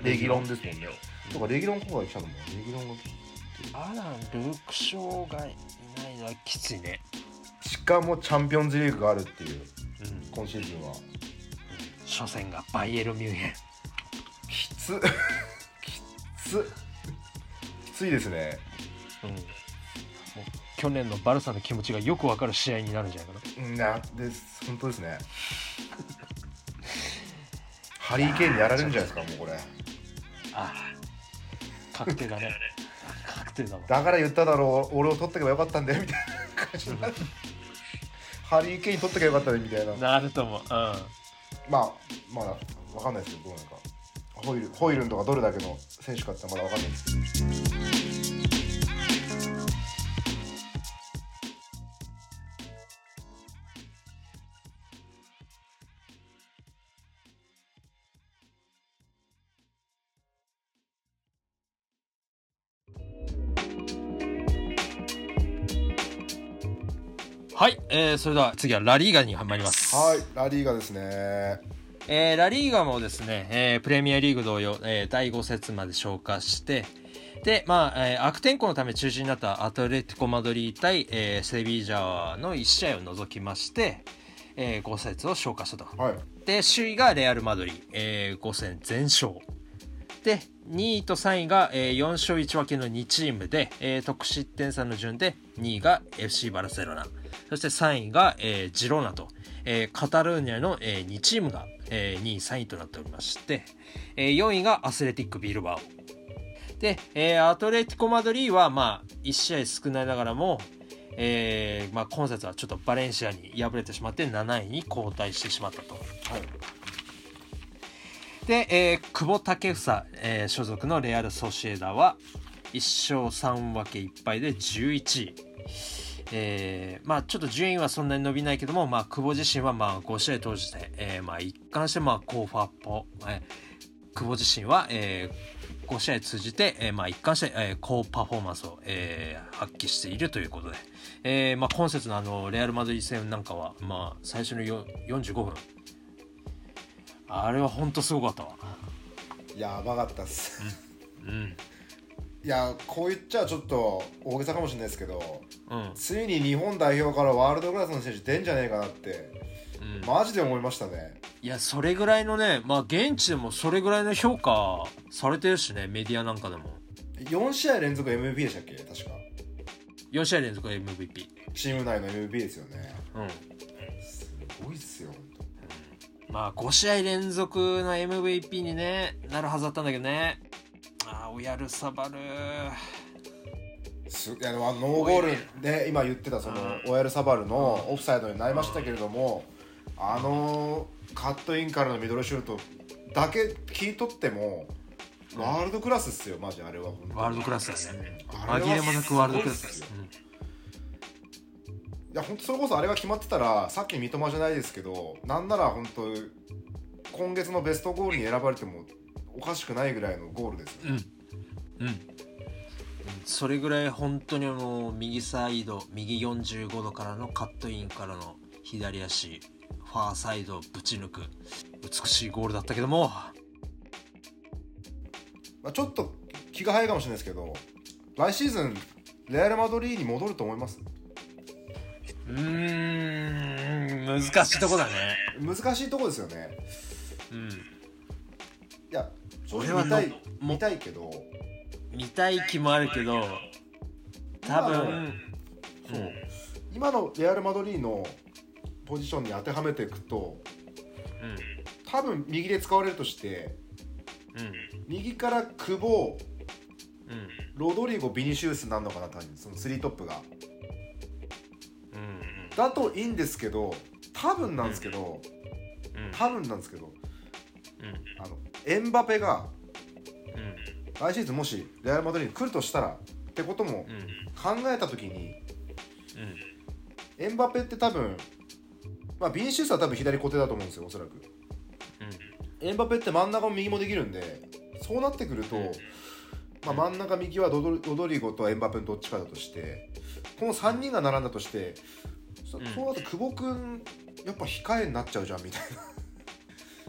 レギロンですもんね。とかレギロン今回来たのもレギロンがアラン・ルーク・ショーがいないのはきついね。しかもチャンピオンズリーグがあるっていううん。今シーズンは。初戦がバイエルミュンヘン。きつきつきついですね。うん。去年のバルサの気持ちがよくわかる試合になるんじゃないかな。うんなです。本当ですねハリー・ケインにやられるんじゃないですかもうこれ。あ確定だね。確定だわ。だから言っただろう俺を取ってけばよかったんだよみたいな感じになるハリー・ケイン取ってけばよかったねみたいな。なると思う。うん。まあまだわかんないですけどどうなのか。ホイルホイルンとかどれだけの選手かってまだわかんないですけどえー、それでは次はラリーガに参りますはいラリーガですねえーラリーガもですね、えープレミアリーグ同様、えー第5節まで消化して、で、まあ、えー悪天候のため中止になったアトレティコ・マドリー対、えーセビージャの1試合を除きまして、え5節を消化したと。はいで、首位がレアル・マドリー、え5戦全勝。で、2位と3位が、えー4勝1分けの2チームで、えー得失点差の順で2位が FC バルセロナ、そして3位が、えージローナと、えーカタルーニャの、え2チームが、えー2位、3位となっておりまして、えー4位がアスレティック・ビルバオ。で、えーアトレティコ・マドリーは、まあ、1試合少ないながらも、えーまあ、今節はちょっとバレンシアに敗れてしまって7位に後退してしまったと。はいで、えー久保建英、えー所属のレアル・ソシエダは1勝3分け1敗で11位。えーまあちょっと順位はそんなに伸びないけども、まあ久保自身はまあ5試合通じて、えーまあ一貫してまあ高ファッポ、えー久保自身は、えー5試合通じて、えーまあ一貫して、えー高パフォーマンスを、えー発揮しているということで、えーまあ今節のあのレアル・マドリー戦なんかは、まあ最初のよ45分、あれは本当すごかったわ。やばかったっすうん。いやこう言っちゃちょっと大げさかもしれないですけどうん。ついに日本代表からワールドクラスの選手出んじゃねえかなってうん、マジで思いましたねいや、それぐらいのね、まあ現地でもそれぐらいの評価されてるしね、メディアなんかでも。4試合連続 MVP でしたっけ？確か4試合連続 MVP。チーム内の MVP ですよねうん。すごいっすよ本まあ5試合連続の MVP にね、なるはずだったんだけどね。ああ、オヤルサバル。当すいやノーゴールで今言ってたそのオヤルサバルのオフサイドになりましたけれどもあのカットインからのミドルシュートだけ聞い取ってもワールドクラスっすよマジあれはワールドクラスだね。あれは紛れもなくワールドクラスすごいっすようんいや本当それこそあれが決まってたらさっき三笘じゃないですけどなんなら本当今月のベストゴールに選ばれてもおかしくないぐらいのゴールですよ、うん。うん。それぐらい本当にあの、右サイド、右45度からのカットインからの左足、ファーサイドぶち抜く、美しいゴールだったけども、まあ、ちょっと気が早いかもしれないですけど来シーズンレアル・マドリーに戻ると思います？うーん、難しいとこだね。難しいとこですよね。うん。や正直見たいの見たいけど。見たい気もあるけど多分そう。今のレアル・マドリーのポジションに当てはめていくとうん。多分右で使われるとしてうん。右から久保うん。ロドリゴビニシウスになるのかな多分その3トップが。うんだといいんですけど多分なんですけど、うん。多分なんですけどうん。あのエンバペがうん。来シーズンもしレアル・マドリーに来るとしたらってこともうん。考えた時にうん。エンバペって多分まあビニシウスは多分左固定だと思うんですよおそらく。エンバペって真ん中も右もできるんでそうなってくると、うん。まあ、真ん中右はロドロドリゴとエンバペのどっちかだとしてこの3人が並んだとしてそ,、うん。そうなると久保君やっぱ控えになっちゃうじゃんみたいな。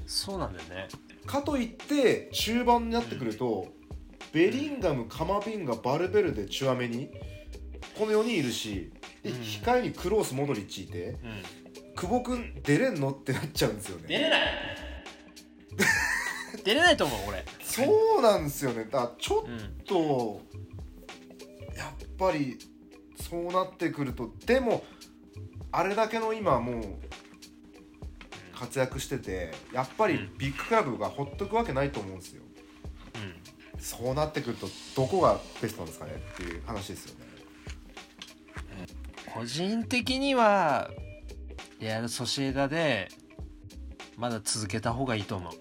そうなんだよね。かといって中盤になってくると、ベリンガムカマビンガバルベルデチュアメニこの4人いるしでうん。控えにクロースモドリッチいてうん。久保君出れんのってなっちゃうんですよね。れない。出れないと思う俺。そうなんですよね。だちょうん。っとやっぱりそうなってくるとでもあれだけの今もう活躍しててやっぱりうん。ビッグクラブがほっとくわけないと思うんですよ。うんそうなってくるとどこがベストなんですかねっていう話ですよね。個人的にはレアル・ソシエダでまだ続けた方がいいと思う、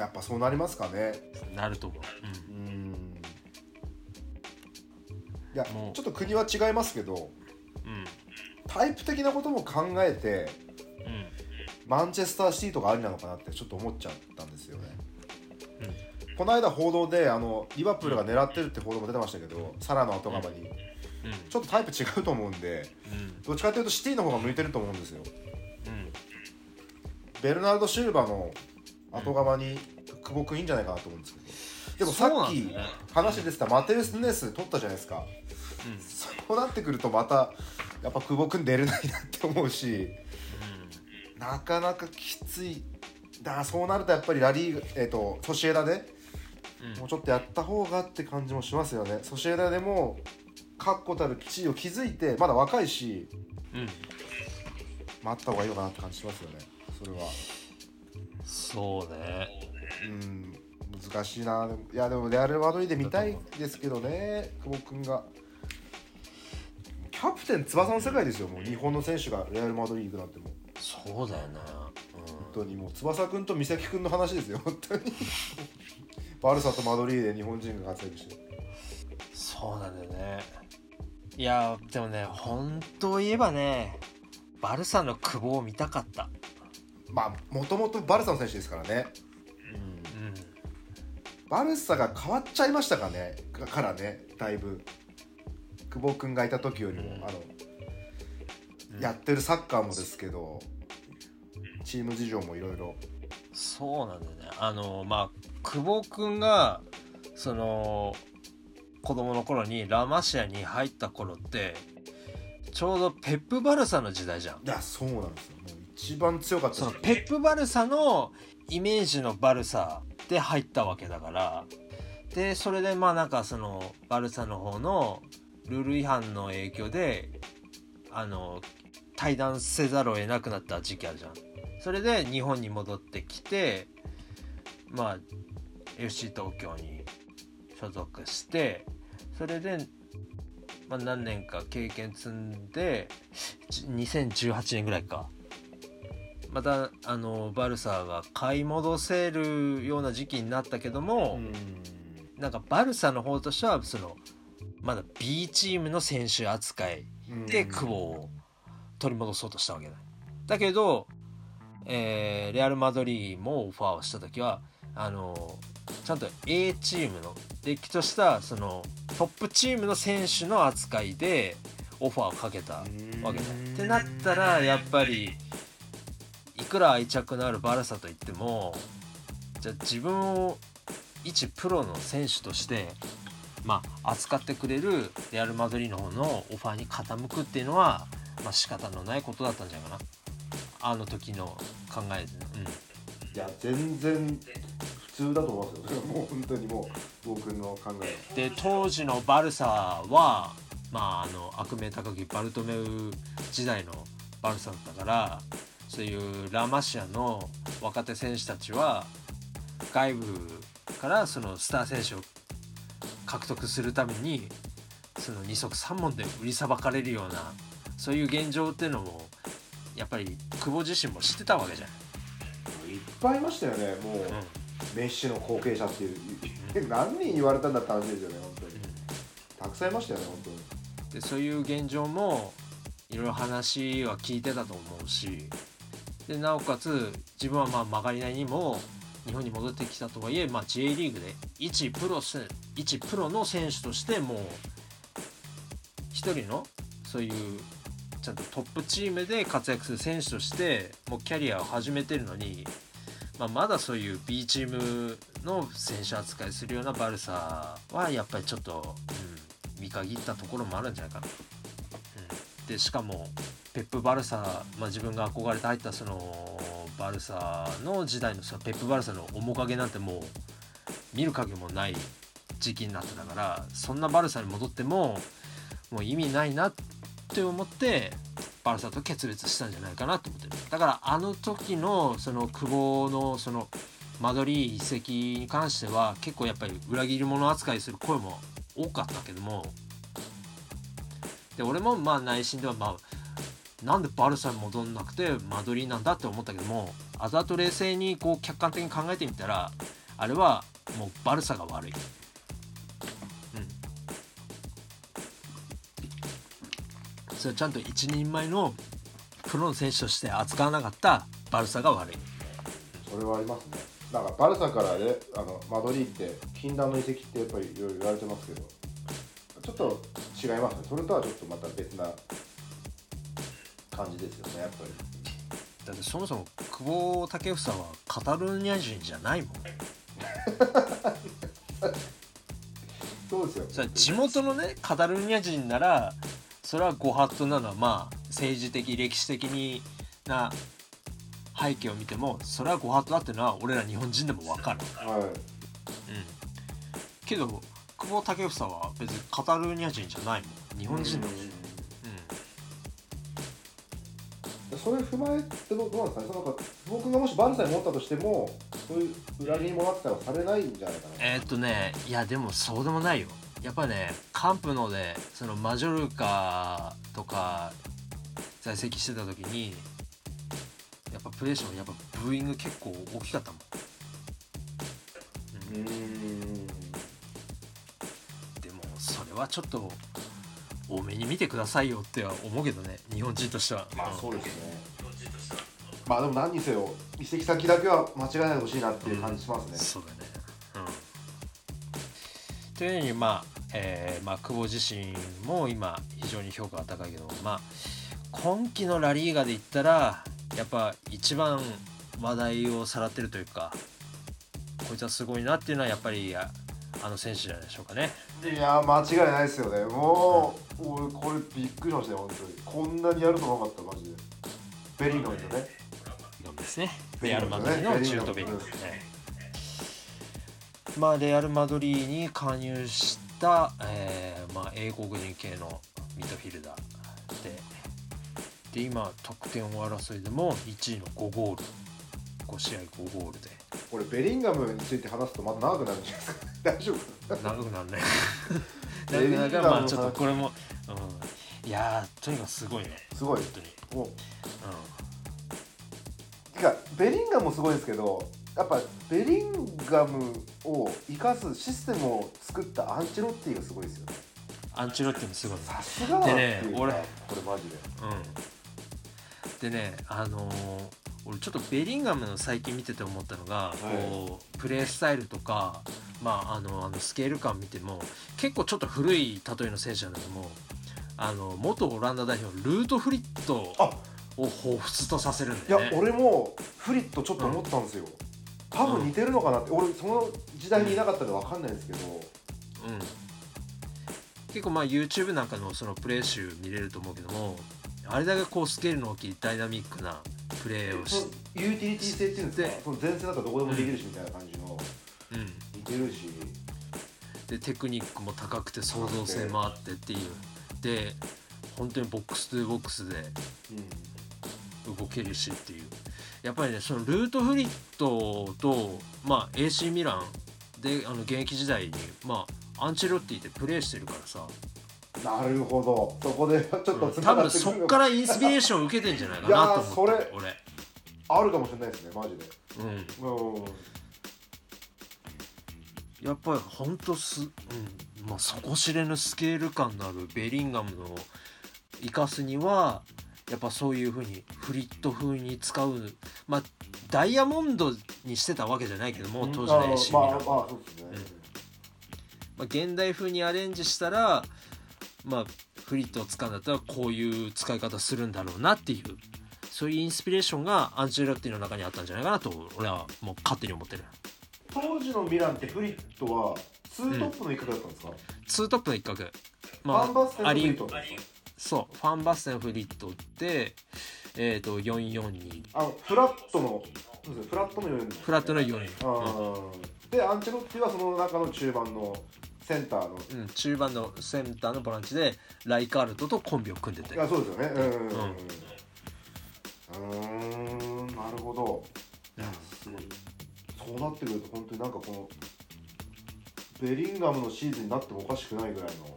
やっぱそうなりますかね。うん、なると思う、いやちょっと国は違いますけどうん。うんタイプ的なことも考えてうん。マンチェスターシティとかありなのかなってちょっと思っちゃったんですよね、この間報道であのリバプールが狙ってるって報道も出てましたけど、サラの後釜に、うん。ちょっとタイプ違うと思うんでうん。どっちかというとシティの方が向いてると思うんですよ。うん。ベルナルド・シューバの後釜に久保君いいんじゃないかなと思うんですけどでもさっき話出てたマテウス・ヌネス取ったじゃないですか。うんそうなってくるとまたやっぱ久保君出れないなって思うし。なかなかきつい。だそうなるとやっぱりラリーグえっ、とソシエダでうん。もうちょっとやった方がって感じもしますよね。ソシエダでも確固たる地位を築いてまだ若いしうん。待った方がいいのかなって感じしますよね。それは。そうね。うん難しいな。でもいやでもレアル・マドリーで見たいですけどね久保君が。キャプテン翼の世界ですよもう。日本の選手がレアル・マドリー行くなんてもう。そうだよね本当にもう翼君と美咲君の話ですよ本当に。バルサとマドリーで日本人が活躍して。うんそうなんだよね。いやでもね本当を言えばねバルサの久保を見たかった。まあもともとバルサの選手ですからね。うんバルサが変わっちゃいましたかね？かからねだいぶ。久保君がいた時よりも、うん。あの、うんやってるサッカーもですけどチーム事情もいろいろ。そうなんだよね。あのまあ久保君がその子供の頃にラマシアに入った頃ってちょうどペップ・バルサの時代じゃん。いやそうなんですよ。もう一番強かったそのペップ・バルサのイメージのバルサで入ったわけだから。でそれでまあなんかそのバルサの方のルール違反の影響であの退団せざるを得なくなった時期あるじゃん。それで日本に戻ってきてまあ FC 東京に所属してそれで、まあ、何年か経験積んで2018年ぐらいか。またあのバルサが買い戻せるような時期になったけども、うんなんかバルサの方としてはそのまだ B チームの選手扱いでうん久保を取り戻そうとしたわけだ。だけど、えーレアル・マドリーもオファーをした時はあのちゃんと A チームのれっきとしたそのトップチームの選手の扱いでオファーをかけたわけだ。ってなったらやっぱりいくら愛着のあるバルサといってもじゃあ自分を一プロの選手としてまあ扱ってくれるレアル・マドリーの方のオファーに傾くっていうのは、まあ仕方のないことだったんじゃないかな。あの時の考えで、いや全然普通だと思いますよ。もう本当にもう僕の考えうん、で当時のバルサはまああの悪名高きバルトメウ時代のバルサだったからそういうラマシアの若手選手たちは外部からそのスター選手を獲得するためにその二足三門で売りさばかれるようなそういう現状っていうのもやっぱり久保自身も知ってたわけじゃん。いっぱいいましたよね。もう、うんメッシの後継者っていう何人言われたんだって話ですよね本当に。たくさんいましたよね本当に。でそういう現状もいろいろ話は聞いてたと思うしでなおかつ自分はまあ曲がりなりにも日本に戻ってきたとはいえ、まあ、J リーグで一プロせ一プロの選手としてもう一人のそういうちゃんとトップチームで活躍する選手としてもうキャリアを始めてるのに、まあ、まだそういう B チームの選手扱いするようなバルサはやっぱりちょっと、うん、見限ったところもあるんじゃないかな。うん、でしかもペップ・バルサ、まあ、自分が憧れて入ったそのバルサの時代のそのペップ・バルサの面影なんてもう見る影もない時期になってたからそんなバルサに戻ってももう意味ないなって思ってバルサと決別したんじゃないかなと思ってる。だからあの時のその久保のそのマドリー移籍に関しては結構やっぱり裏切り者扱いする声も多かったけども。で俺もまあ内心ではまあなんでバルサに戻んなくてマドリーなんだって思ったけども後々冷静にこう客観的に考えてみたらあれはもうバルサが悪い。うん、それちゃんと一人前のプロの選手として扱わなかったバルサが悪い。それはありますねなんかバルサからねあのマドリーって禁断の移籍ってやっぱりいろいろ言われてますけどちょっと違いますねそれとはちょっとまた別な感じですよねやっぱり。だってそもそも久保建英はカタルーニャ人じゃないもん。そうですよ。それ地元のねカタルーニャ人ならそれはご法度なのはまあ政治的歴史的にな背景を見てもそれはご法度だっていうのは俺ら日本人でも分かる。はい。うん。けど久保建英は別にカタルーニャ人じゃないもん。日本人だも。んうんそれ踏まえてどうどうなんですかね。そのなんか僕がもしバルサに持ったとしてもそういう裏切り者扱いはされないんじゃないかな。えーっとねいやでもそうでもないよ。やっぱねカンプノでそのマジョルカとか在籍してた時にやっぱプレーションやっぱブーイング結構大きかったもん。うーん。でもそれはちょっと多めに見てくださいよっては思うけどね日本人としては。まあうん。そうですね。まあでも何にせよ移籍先だけは間違えないでほしいなっていう感じしますね、そうだね。うんというようにまあ、えーまあ久保自身も今非常に評価が高いけどまあ今季のラリーガで言ったらやっぱ一番話題をさらってるというかこいつはすごいなっていうのはやっぱりああの選手じゃないでしょうかね。いやー間違いないですよね。もう、俺これびっくりしましたよ本当に。こんなにやるとなかったマジで。ベリンガムですよねですね。レアル・マドリーの中途ベリンガムね。まあレアル・マドリーに加入した、えーまあ、英国人系のミッドフィルダーで。で今得点王争いでも1位の5ゴール。5試合5ゴールでこれベリンガムについて話すとまた長くなるんじゃないですか？大丈夫？長くなるね ベリンガムまあちょっとこれも、うん、いやーとにかくすごいね。すごい。本当に、もううてかベリンガムもすごいですけどやっぱベリンガムを生かすシステムを作ったアンチェロッティがすごいですよね。ん、アンチェロッティもすごいね。さすがだね俺これマジで。うん、でねあのー俺ちょっとベリンガムの最近見てて思ったのが、こうプレースタイルとか、まあ、あのあのスケール感見ても結構ちょっと古い例えの選手なんだけどもあの元オランダ代表ルートフリットあ。を彷彿とさせるんいやだよね。俺もフリットちょっと思ったんですよ、多分似てるのかなって。俺その時代にいなかったんで分かんないんですけど、うん、結構まあ YouTube なんかのそのプレー集見れると思うけどもあれだけこうスケールの大きいダイナミックなプレーをしユーティリティ性っていうんですでかその前線だったらどこでもできるしみたいな感じのうん。似てるし。でテクニックも高くて創造性もあってっていう。で本当にボックス2ボックスでうん動けるしっていう。やっぱりねそのルートフリットと、まあ、AC ミランであの現役時代に、まあ、アンチェロッティってプレーしてるからさなるほど。そこでちょっと多繋が分ってくるのそっからインスピレーションを受けてんじゃないかなと思って。俺。あるかもしれないですねマジで。うん。うん。やっぱりほんとす、うん。まあ、底知れぬスケール感のあるベリンガムの生かすにはやっぱそういうふうにフリット風に使う。まあダイヤモンドにしてたわけじゃないけども当時の AC ミランまあまあそうですね、まあ、現代風にアレンジしたらまあフリットを使うんだったらこういう使い方するんだろうなっていうそういうインスピレーションがアンチェロッティの中にあったんじゃないかなと俺はもう勝手に思ってる。当時のミランってフリットはツートップの一角だったんですか、ツートップの一角。ファンバステンフリット。そうファンバステンフリットってえっ、と442あのフラットのフラットの4人フラットの4あー。でアンチェロッティはその中の中盤のセンターの。うん、中盤のセンターのボランチでライカールトとコンビを組んでて。いやそうですよね。うんうんうんなるほど。すごい。そうなってくると本当になんかこのベリンガムのシーズンになってもおかしくないぐらいの。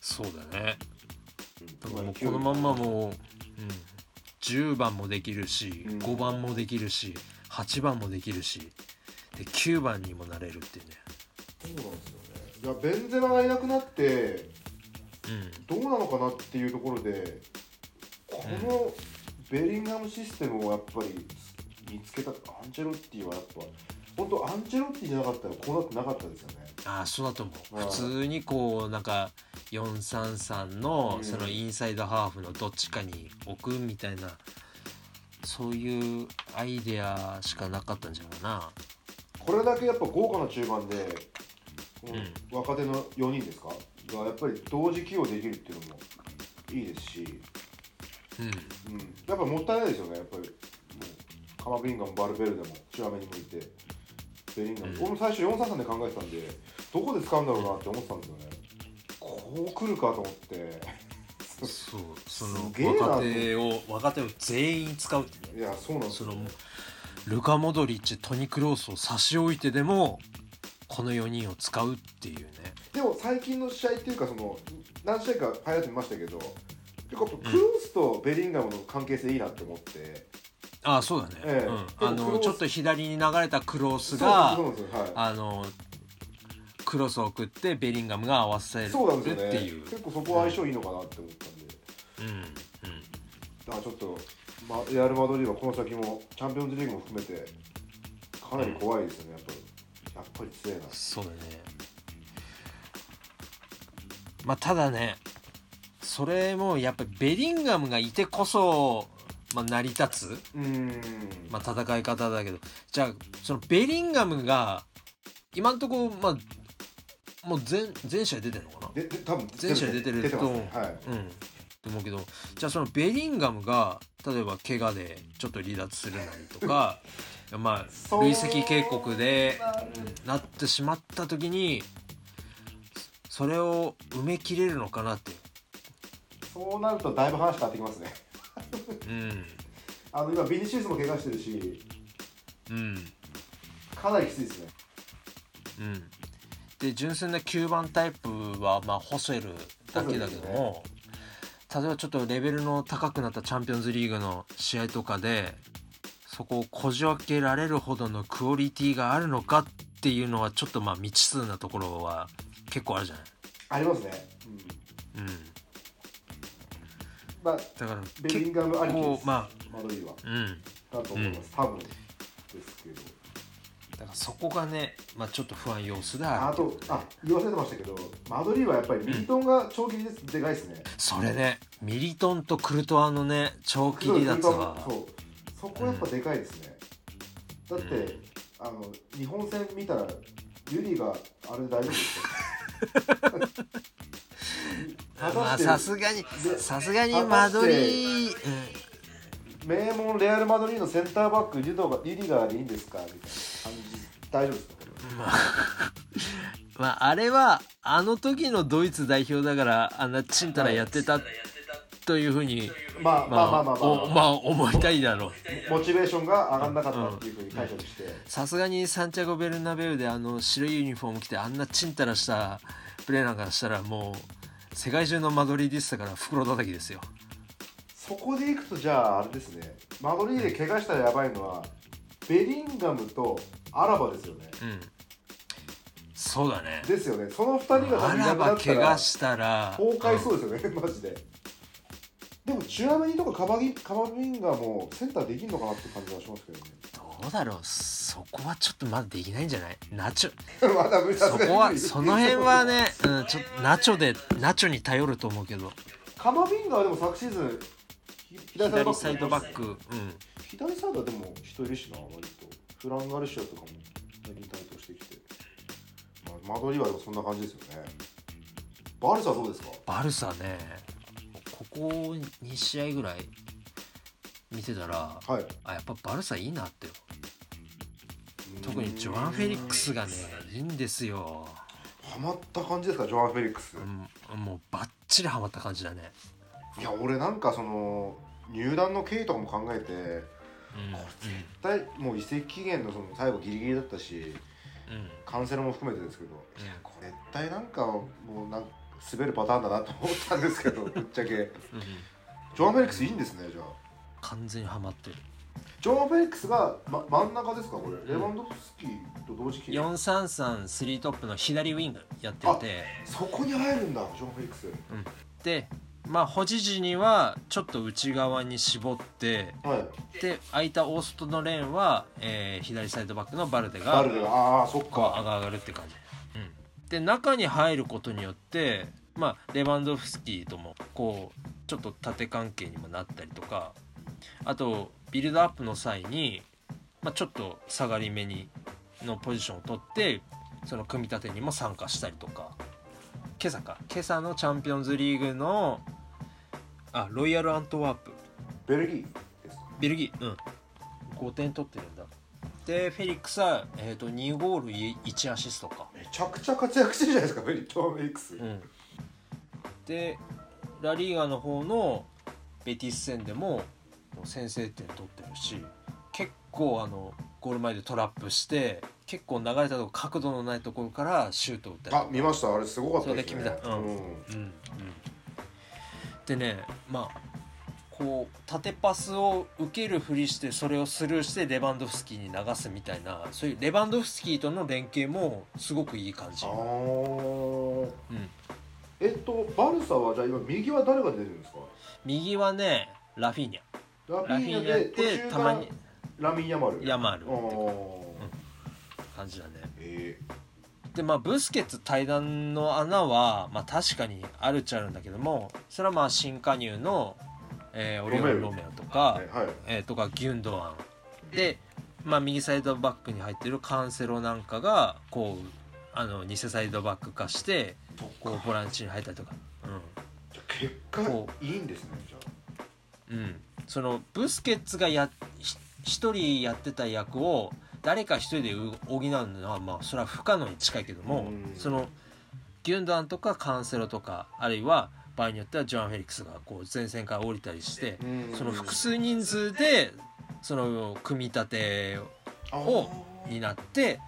そうだね。だからもうこのまんまもう、うん、10番もできるし、うん。5番もできるし8番もできるしで9番にもなれるっていうね。そうなんですよ。ねいやベンゼマがいなくなってうん。どうなのかなっていうところでこのベリンガムシステムをやっぱり見つけたアンチェロッティはやっぱ本当アンチェロッティじゃなかったらこうなってなかったですよね。ああそうだと思う。うん。普通にこうなんか433のうん。そのインサイドハーフのどっちかに置くみたいなそういうアイデアしかなかったんじゃないかな。これだけやっぱ豪華な中盤で、うん。若手の4人ですか？がやっぱり同時起用できるっていうのもいいですし、うん。うん、やっぱもったいないですよね。やっぱりもうカマビンガムバルベルデもチュアメにもいて。ベリンガム、うん。俺も最初433で考えてたんでどこで使うんだろうなって思ってたんですよね。こう来るかと思って。そう。その若手を若手を全員使うってね。いやそうなんですよ。そのルカ・モドリッチトニ・クロースを差し置いてでもこの4人を使うっていうね。でも最近の試合っていうかその何試合かハイライト見ましたけど結構クロースとベリンガムの関係性いいなって思って、ああそうだね、ええ。うん、あのちょっと左に流れたクロースがあのクロスを送ってベリンガムが合わせるそうなんですよね。っていう結構そこは相性いいのかなって思ったんで、うん。うん。だからちょっと、ま、レアル・マドリードはこの先もチャンピオンズリーグも含めてかなり怖いですよねやっぱりやっぱり強いな。そうだね。まあただねそれもやっぱりベリンガムがいてこそ、まあ、成り立つ、うーん。まあ、戦い方だけど。じゃあそのベリンガムが今んとこまあもう全全試合出てるのかな？でで多分全試合出てるとね。はい。うん。と思うけどじゃあそのベリンガムが例えば怪我でちょっと離脱するなりとか まあ累積警告でなってしまった時にそれを埋めきれるのかなって。そうなるとだいぶ話変わってきますね。うん。あの今ビニシウスも怪我してるしうん。かなりきついですね。うん。で純粋な9番タイプはまあホセルだけだけども、例えばちょっとレベルの高くなったチャンピオンズリーグの試合とかでそこをこじ開けられるほどのクオリティがあるのかっていうのはちょっとまあ未知数なところは結構あるじゃない。ありますね、うん、うん、まあだからベリンガムありきです。まマドリーは。あうん。だと思います、多分ですけど。だからそこがね、まあ、ちょっと不安要素であとあ言わせてましたけどマドリーはやっぱりミリトンが長期です。でかいですね。それねミリトンとクルトワのね長期離脱は。そうそこやっぱでかいですね、だって、うんあの日本戦見たらユリがあれで大丈夫ですか まあさすがにでさすがにマドリー、うん。名門レアル・マドリードのセンターバックリドがリディガーでいいんですかみたいな感じ。大丈夫ですか？まあまああれはあの時のドイツ代表だからあんなちんたらやってたというふうにまあまあまあまあまあ、おまあ思いたいだろう。モチベーションが上がんなかったっていうふうに解釈して、さすがにサンティアゴ・ベルナベウであの白いユニフォーム着てあんなちんたらしたプレーなんかしたらもう世界中のマドリーディスタから袋叩きですよ。そこでいくとじゃああれですね。マドリーで怪我したらやばいのはベリンガムとアラバですよね。うん。そうだね。ですよね。その2人がなくなばったら怪我したら。崩壊そうですよね、マジででもチュアメニとかカバギカバミンガもセンターできんのかなって感じはしますけどね。どうだろう。そこはちょっとまだできないんじゃない？ナチョ まだ無理そこはその辺はね、うん、ちょナチョでナチョに頼ると思うけど。カマビンガはでも昨シーズンひ左サイドバック。うん。左サイドはでも人いるしな割と。フランガルシアとかも最近台頭してきて、まあ、マドリーはでもそんな感じですよね。バルサはどうですか？バルサねここ2試合ぐらい見てたらはい。あやっぱバルサいいなって。特にジョアン・フェリックスがねいいんですよ、ハマった感じですかジョアン・フェリックス、うん、もうバッチリハマった感じだね。いや俺なんかその入団の経緯とかも考えてうん絶対もう移籍期限のその最後ギリギリだったしうん。うんカンセルも含めてですけど、ん。いやこれ絶対なんかもうなん滑るパターンだなと思ったんですけど ぶっちゃけ。ジうん。ョアン・フェリックスいいんですねじゃあ。完全にハマってる。ジョアン・フェリックスが、ま、真ん中ですかこれ。レバンドフスキーと同時期。4333トップの左ウィングやってて。そこに入るんだジョアン・フェリックス。でまあ保持時にはちょっと内側に絞ってはい。で空いたオーストのレーンは、えー左サイドバックのバルデバがルデがああそっか。が上がるって感じ、うん、で中に入ることによってまあレバンドフスキーともこうちょっと縦関係にもなったりとかあとビルドアップの際に、まあ、ちょっと下がり目にのポジションを取ってその組み立てにも参加したりとか今朝か今朝のチャンピオンズリーグのあロイヤルアントワープ。ベルギーですか？ベルギーうん。5点取ってるんだ。でフェリックスは、えー、と2ゴール1アシストか。めちゃくちゃ活躍してるじゃないですかフェリジョアン・フェリックス、うん。でラリーガの方のベティス戦でも先制点取ってるし結構あのゴール前でトラップして結構流れたとこ角度のないところからシュートを打ったりあ見ました。あれすごかったですね。うん。うん。でねまあこう縦パスを受けるふりしてそれをスルーしてレバンドフスキーに流すみたいなそういうレバンドフスキーとの連携もすごくいい感じ。あ、ー。うん、えっとバルサはじゃあ今右は誰が出てるんですか？右はねラフィーニャ。ラフィーニャってたまに。ラミン・ヤマル。ヤマール。あー。感じだね。えでまあブスケツ対談の穴はまあ確かにあるっちゃあるんだけどもそれはまあ新加入の、えーオリオン・ロメオとーか、はいはいえーとかギュンドアンで、まあ、右サイドバックに入ってるカンセロなんかがこうあの偽サイドバック化してこうボランチに入ったりとか、じゃあ結果こいいんですねじゃうんうん、そのブスケッツがやひ一人やってた役を誰か一人でう補うのはまあそれは不可能に近いけども、うん。そのギュンドアンとかカンセロとかあるいは場合によってはジョアン・フェリックスがこう前線から降りたりして、うんその複数人数でその組み立てあをになって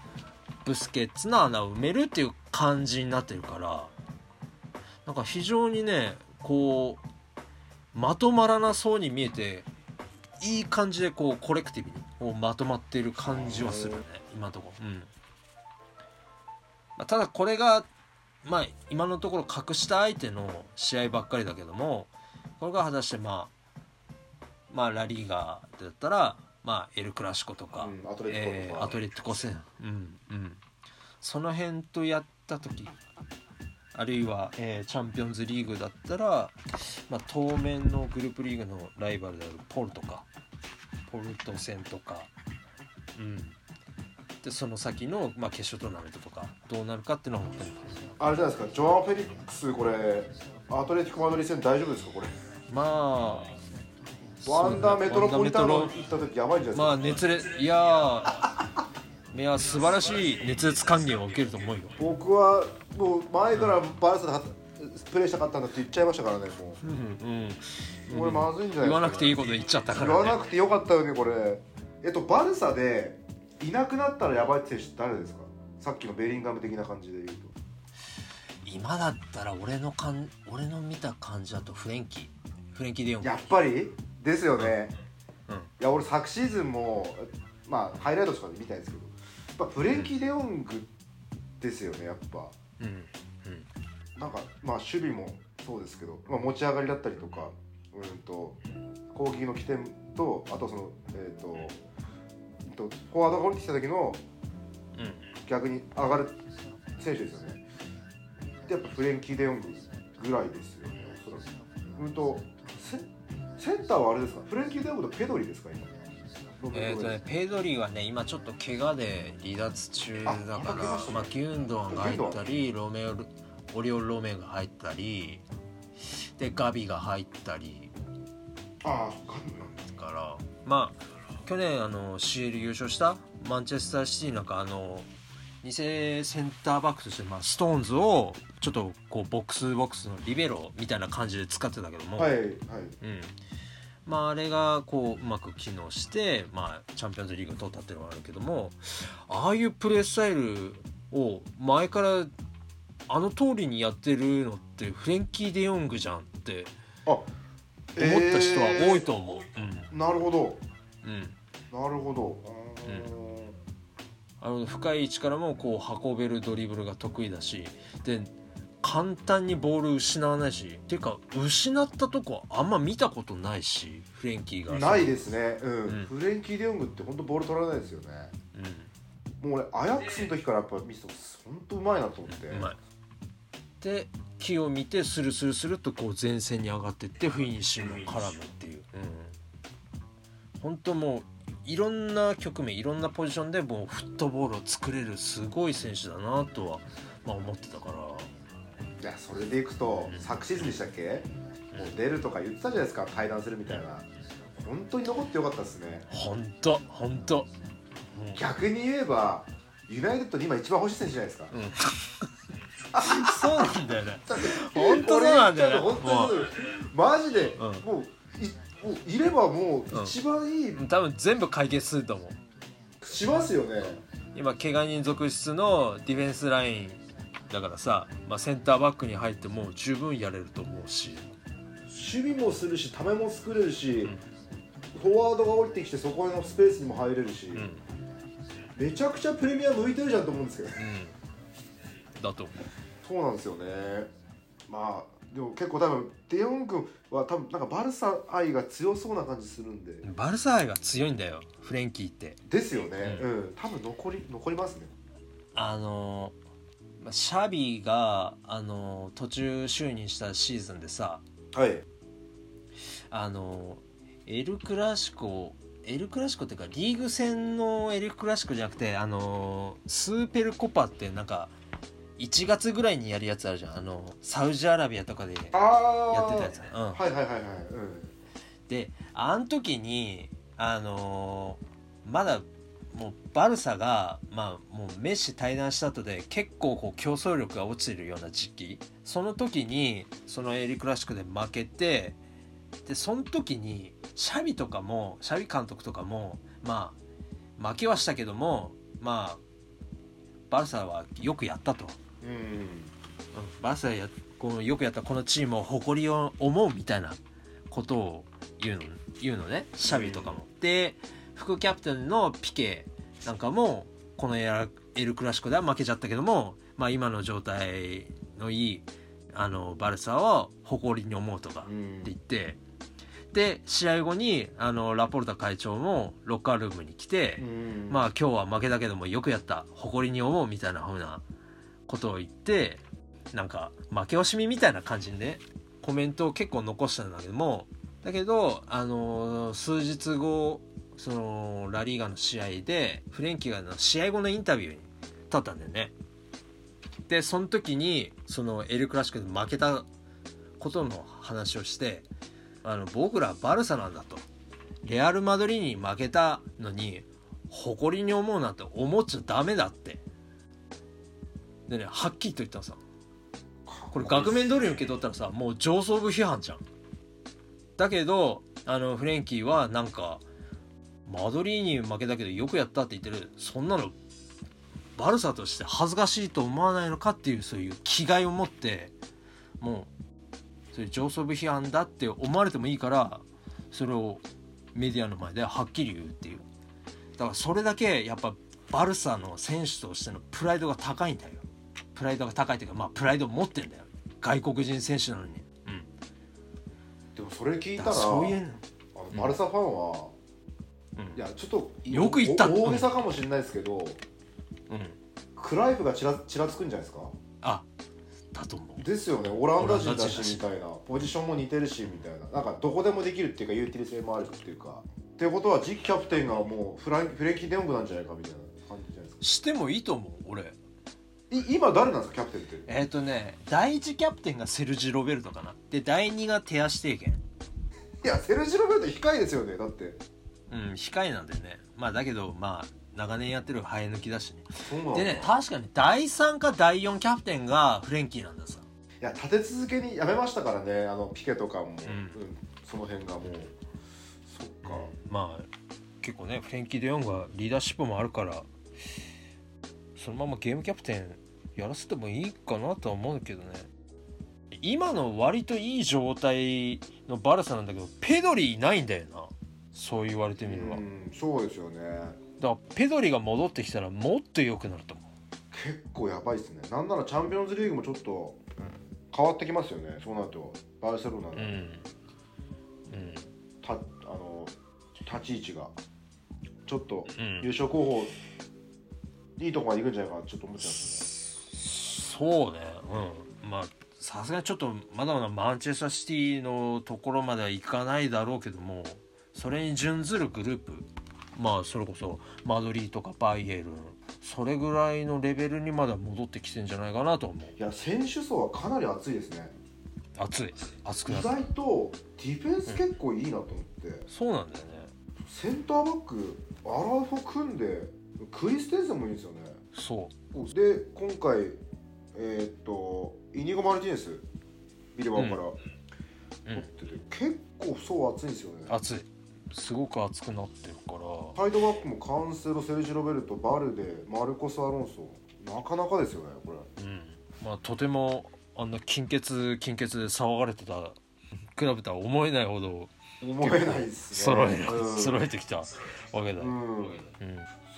ブスケッツの穴を埋めるっていう感じになってるからなんか非常にねこうまとまらなそうに見えていい感じでこうコレクティブにこうまとまってる感じはするね今のところ、うん。まあ、ただこれがまあ今のところ格下相手の試合ばっかりだけどもこれが果たしてまあまあラリーガーだったらまあエル・クラシコとか、うんアトレティコとか。えーアトコ戦。うんうん。その辺とやった時あるいは、えーチャンピオンズリーグだったら、まあ、当面のグループリーグのライバルであるポルとかポルト戦とかうんでその先の、まあ、決勝トーナメントとかどうなるかっていうのは本当にあれじゃないですかジョアン・フェリックスこれアトレティコ・マドリー戦大丈夫ですかこれ。まあワンダーメトロポリタン行った時やばいんじゃまあないですか、熱烈いやーいや素晴らしい熱烈還元を受けると思うよ。僕はもう前からバルサではプレーしたかったんだって言っちゃいましたからねもう。んうん。うこれまずいんじゃない言わなくていいここと言っちゃったか言わらねなくてよかったよねこれ。えっとバルサでいなくなったらやばい選手誰ですか？さっきのベリンガム的な感じで言うと。今だったら俺のかん俺の見た感じだとフレンキー。フレンキー・デヨング。やっぱり？ですよね、うん。いや俺昨シーズンもまあハイライトとかで見たんですけど。やっぱフレンキー・デヨングですよねやっぱ。うん。うんなんかまあ守備もそうですけど、まあ、持ち上がりだったりとかうんと攻撃の起点とあとそのえっ、とうんとフォワードが降りてきた時のうん。逆に上がる選手ですよね。でやっぱフレンキー・デヨングぐらいですよねおそらく。うんとセセンターはあれですか？フレンキー・デヨングとペドリですか？今。えーとね、ペドリはね今ちょっと怪我で離脱中だあからまあ、ギュンドアンが入ったりロメオオリオン・ロメンが入ったりでガビが入ったり。ああガンなんからまあ去年あの CL 優勝したマンチェスターシティなんかあの偽センターバックとして、まあ、ストーンズをちょっとこうボックスボックスのリベロみたいな感じで使ってたけども、はいはい。うん、まああれがこううまく機能して、まあ、チャンピオンズリーグを取ったっていうのはあるけどもああいうプレースタイルを前からあの通りにやってるのってフレンキー・デヨングじゃんってあ思った人は多いと思う。なるほど。うんうんなるほど。あの深い位置からもこう運べるドリブルが得意だしで簡単にボール失わないしっていうか失ったとこあんま見たことないしフレンキーが。ないですね、うん。うん。フレンキー・デヨングって本当ボール取らないですよね。うん。もう俺アヤックスの時からやっぱ見てて本当うまいなと思って。うまい。で木を見てスルスルスルっとこう前線に上がってってフィニッシュも絡むっていう、うん、本当もういろんな局面いろんなポジションでもうフットボールを作れるすごい選手だなとは、まあ、思ってたから。いやそれでいくと、うん。昨シーズンでしたっけ、もう出るとか言ってたじゃないですか対談するみたいな。本当に残ってよかったですね。本当本当。逆に言えばユナイテッドに今一番欲しい選手じゃないですか。うん、うん、そうなんだよね。本当そうなんだよね。俺本当マジで、ん。もういればもう一番いい、もう多分全部解決すると思う。しますよね。今怪我人続出のディフェンスラインだからさ、まあ、センターバックに入っても十分やれると思うし。守備もするしためも作れるし、フォワードが降りてきてそこのスペースにも入れるし、うん。うんめちゃくちゃプレミア向いてるじゃんと思うんですけどだと思う。そうなんですよね。まあでも結構多分デヨン君は多分なんかバルサ愛が強そうな感じするんで。バルサ愛が強いんだよフレンキーって。ですよね。ううん、多分残り残りますね。あのまあシャビがあの途中就任したシーズンでさはい。あのエルクラシコエルクラシコっていうかリーグ戦のエルクラシコじゃなくてあのスーペルコパってなんか1月ぐらいにやるやつあるじゃん。あのサウジアラビアとかでああやってたやつ、うん、はいはいはいはい。であん時にあのーまだもうバルサが、まあ、もうメッシ退団した後で結構こう競争力が落ちてるような時期。その時にそのエリクラシックで負けてでその時にシャビとかもシャビ監督とかもまあ負けはしたけどもまあバルサはよくやったと。うん、うんうんバルサやこのよくやったこのチームを誇りを思うみたいなことを言うの言うのね。シャビとかも。で副キャプテンのピケなんかもこのエラエル・クラシコでは負けちゃったけども、まあ、今の状態のいいあのバルサを誇りに思うとかってうん言って、で試合後にあのラポルタ会長もロッカールームに来て、うん。まあ今日は負けたけどもよくやった。誇りに思うみたいな風なことを言ってなんか負け惜しみみたいな感じでねコメントを結構残したんだけどもだけどあの数日後そのラリーガの試合でフレンキーが試合後のインタビューに立ったんだよね。でその時にそのエル・クラシックで負けたことの話をしてあの僕らはバルサなんだと。レアル・マドリーに負けたのに誇りに思うなんて思っちゃダメだって。でねはっきりと言ったのさ。これ額面通りに受け取ったらさもう上層部批判じゃん。だけどあのフレンキーはなんかマドリーに負けたけどよくやったって言ってる。そんなのバルサとして恥ずかしいと思わないのかっていうそういう気概を持ってもうそういう上層部批判だって思われてもいいからそれをメディアの前ではっきり言うっていう。だからそれだけやっぱバルサの選手としてのプライドが高いんだよプライドが高いというかまあプライドを持ってんだよ。外国人選手なのに。うん。でもそれ聞いだたかららそういうあのバルサファンは、うん。いやちょっとよく言った。お大げさかもしれないですけど、うん。クライフがちらちらつくんじゃないですか？あだと思う。ですよね。オランダ人だししみたいな。ポジションも似てるしみたいな。なんかどこでもできるっていうかユーティリ性もあるっていうか。っていうことは次期キャプテンがもうフランフレンキー・デヨングなんじゃないかみたいな感じじゃないですか？してもいいと思う俺い今誰なんですかキャプテンって。えっ、とね第一キャプテンがセルジ・ロベルトかな。で第二が手足提言いやセルジ・ロベルト控えですよねだって。うん控えなんでね。まあだけどまあ長年やってる生え抜きだしね。でね確かに第3か第4キャプテンがフレンキーなんださ。いや立て続けにやめましたからねあのピケとかも、ん。うんその辺がもう。そっか、まあ結構ねフレンキー・デヨングはリーダーシップもあるからそのままゲームキャプテンやらせてもいいかなとは思うけどね。今の割といい状態のバルサなんだけどペドリいないんだよな。そう言われてみれば、だかうんそうですよね。らペドリが戻ってきたらもっと良くなると思う。結構やばいですね。なんならチャンピオンズリーグもちょっと変わってきますよね。そうなると。バルセロナのうん。うん。た、あの立ち位置が。ちょっとうん。優勝候補、いいとこまで行くんじゃないかなちょっと思っちゃうんですそうね。うん。まあさすがにちょっとまだまだマンチェスターシティのところまではいかないだろうけどもそれに準ずるグループ。まあそれこそマドリーとかバイエルン。それぐらいのレベルにまだ戻ってきてんじゃないかなと思う。いや選手層はかなり熱いですね。熱い熱く意なった。外とディフェンス結構いいなと思って、そうなんだよね。センターバックアラウフォ組んでクリステンセンもいいんですよね。そで今回えーっとイニゴ・マルティネスビルバオから。取ってて、結構層厚いんですよね。熱い。すごく熱くなってるから。サイドバックもカンセロセルジ・ロベルトバルデマルコス・アロンソ。なかなかですよねこれ。うん。まあとてもあんな金欠金欠で騒がれてたクラブとは思えないほど思えないですね。揃えうん。揃えてきたわけだ。よ、うん。うん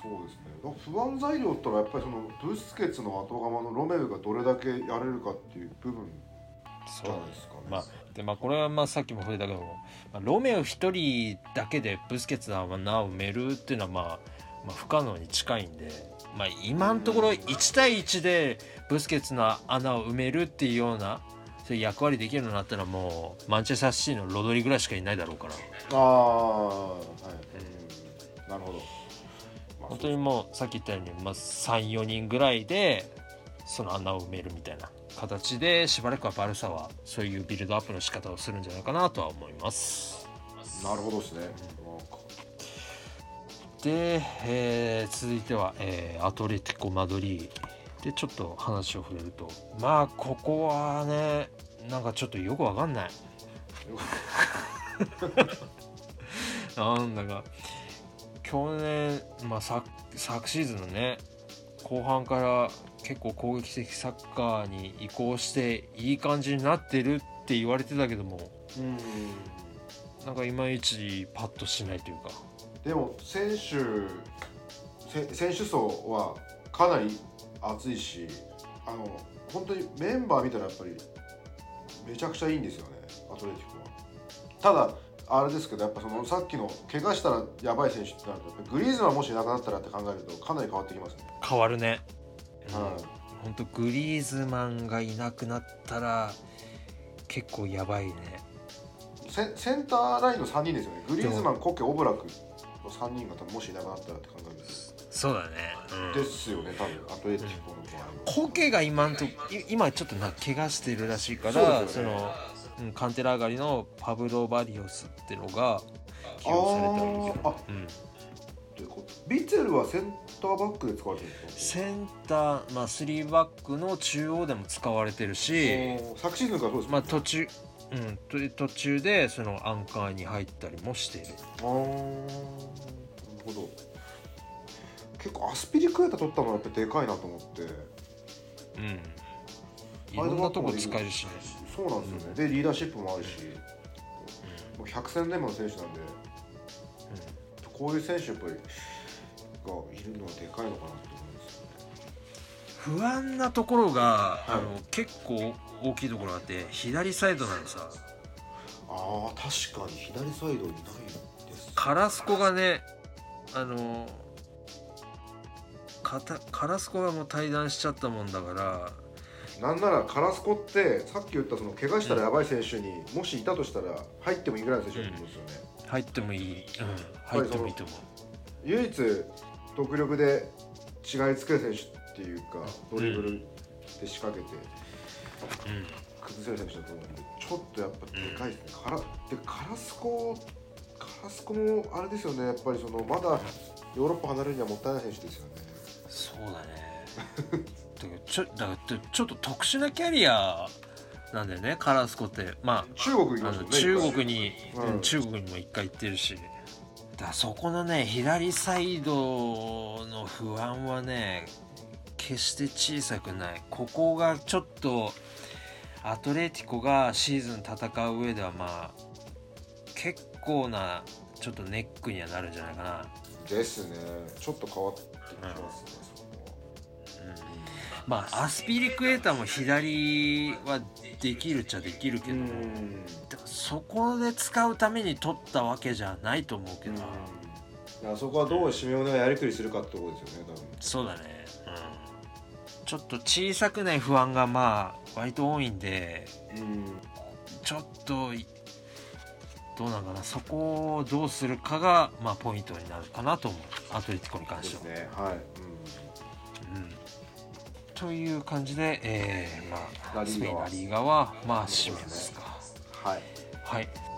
そうですね。不安材料ってのはやっぱりそのブスケツの後釜のロメウがどれだけやれるかっていう部分じそうゃないですかね。まあでまあこれはまあさっきも触れたけども、まあ、ロメオ一人だけでブスケツの穴を埋めるっていうのはまあ、まあ、不可能に近いんで、まあ、今のところ1対1でブスケツの穴を埋めるっていうようなそういう役割できるようになったらもうマンチェスターシティのロドリぐらいしかいないだろうから。ああはい、うん、なるほど、まあ本当にもうさっき言ったように、まあ、34人ぐらいでその穴を埋めるみたいな形でしばらくはバルサはそういうビルドアップの仕方をするんじゃないかなとは思います。なるほどですね、で、えー続いては、えーアトレティコ・マドリーでちょっと話を触れるとまあここはねなんかちょっとよくわかんない。なんだか去年、まあ、昨昨シーズンのね後半から結構攻撃的サッカーに移行していい感じになってるって言われてたけどもうん。なんかいまいちパッとしないというか。でも選手せ選手層はかなり厚いしあの本当にメンバー見たらやっぱりめちゃくちゃいいんですよねアトレティコは。ただあれですけどやっぱそのさっきの怪我したらやばい選手ってなるとグリーズマンもしいなくなったらって考えるとかなり変わってきますね、変わるね。はい。本当グリーズマンがいなくなったら結構やばいね。セセンターラインの3人ですよね。グリーズマンコケオブラクの3人が多分もしいなくなったらって考えると。そうだね。ですよね多分。アトレティコの場合は。コケが今んとい今ちょっとな怪我してるらしいかそうらですよね。その、うん、カンテラ上がりのパブロ・バリオスってのが起用されてるけどあーあうん、ということ。ビツェルはセンターバックで使われてるんですか？センター、まあ、3バックの中央でも使われてるし、昨シーズンからそうですまあ、途中、うん、と途中でそのアンカーに入ったりもしている。あーなるほど。結構アスピリクエタ取ったのはやっぱでかいなと思って。うん。いろんなとこ使えるしねそうなんですよね、でリーダーシップもあるし、もう百戦錬磨の選手なんで。こういう選手やっぱりがいるのはでかいのかなって思うんですよね。不安なところが、い。あの結構大きいところがあって左サイドなのさあー確かに左サイドにないです。カラスコがねあのカラスコがもう退団しちゃったもんだからなんならカラスコってさっき言ったその怪我したらやばい選手にもしいたとしたら入ってもいいぐらいの選手だと思うんですよね、入ってもいい、うん、入ってもいいと思う。唯一独力で違いつける選手っていうかドリブルで仕掛けて崩せる選手だと思うんでちょっとやっぱでかいですね、カラでカラスコカラスコもあれですよね。やっぱりそのまだヨーロッパ離れるにはもったいない選手ですよね。そうだね だからちょだからちょっと特殊なキャリアなんだよねカラスコって。ま中国行きああのましたもんね中国に、うん。うん中国にも一回行ってるし。だそこのね左サイドの不安はね決して小さくない。ここがちょっとアトレティコがシーズン戦う上ではまあ結構なちょっとネックにはなるんじゃないかな。ですね。ちょっと変わってきますね、まあアスピリクエーターも左はできるっちゃできるけどそこで使うために取ったわけじゃないと思うけど、だからそこはどうシメオネがやりくりするかってことですよね多分。そうだね、うん、ちょっと小さくない不安がまあ割と多いんでうん。ちょっといどうなんかな。そこをどうするかがまあポイントになるかなと思う。アトレティコに関でしては。すね。はい、うんという感じで、えーまあ、スペインラリーガはまあ締めますか。うん、はい。はい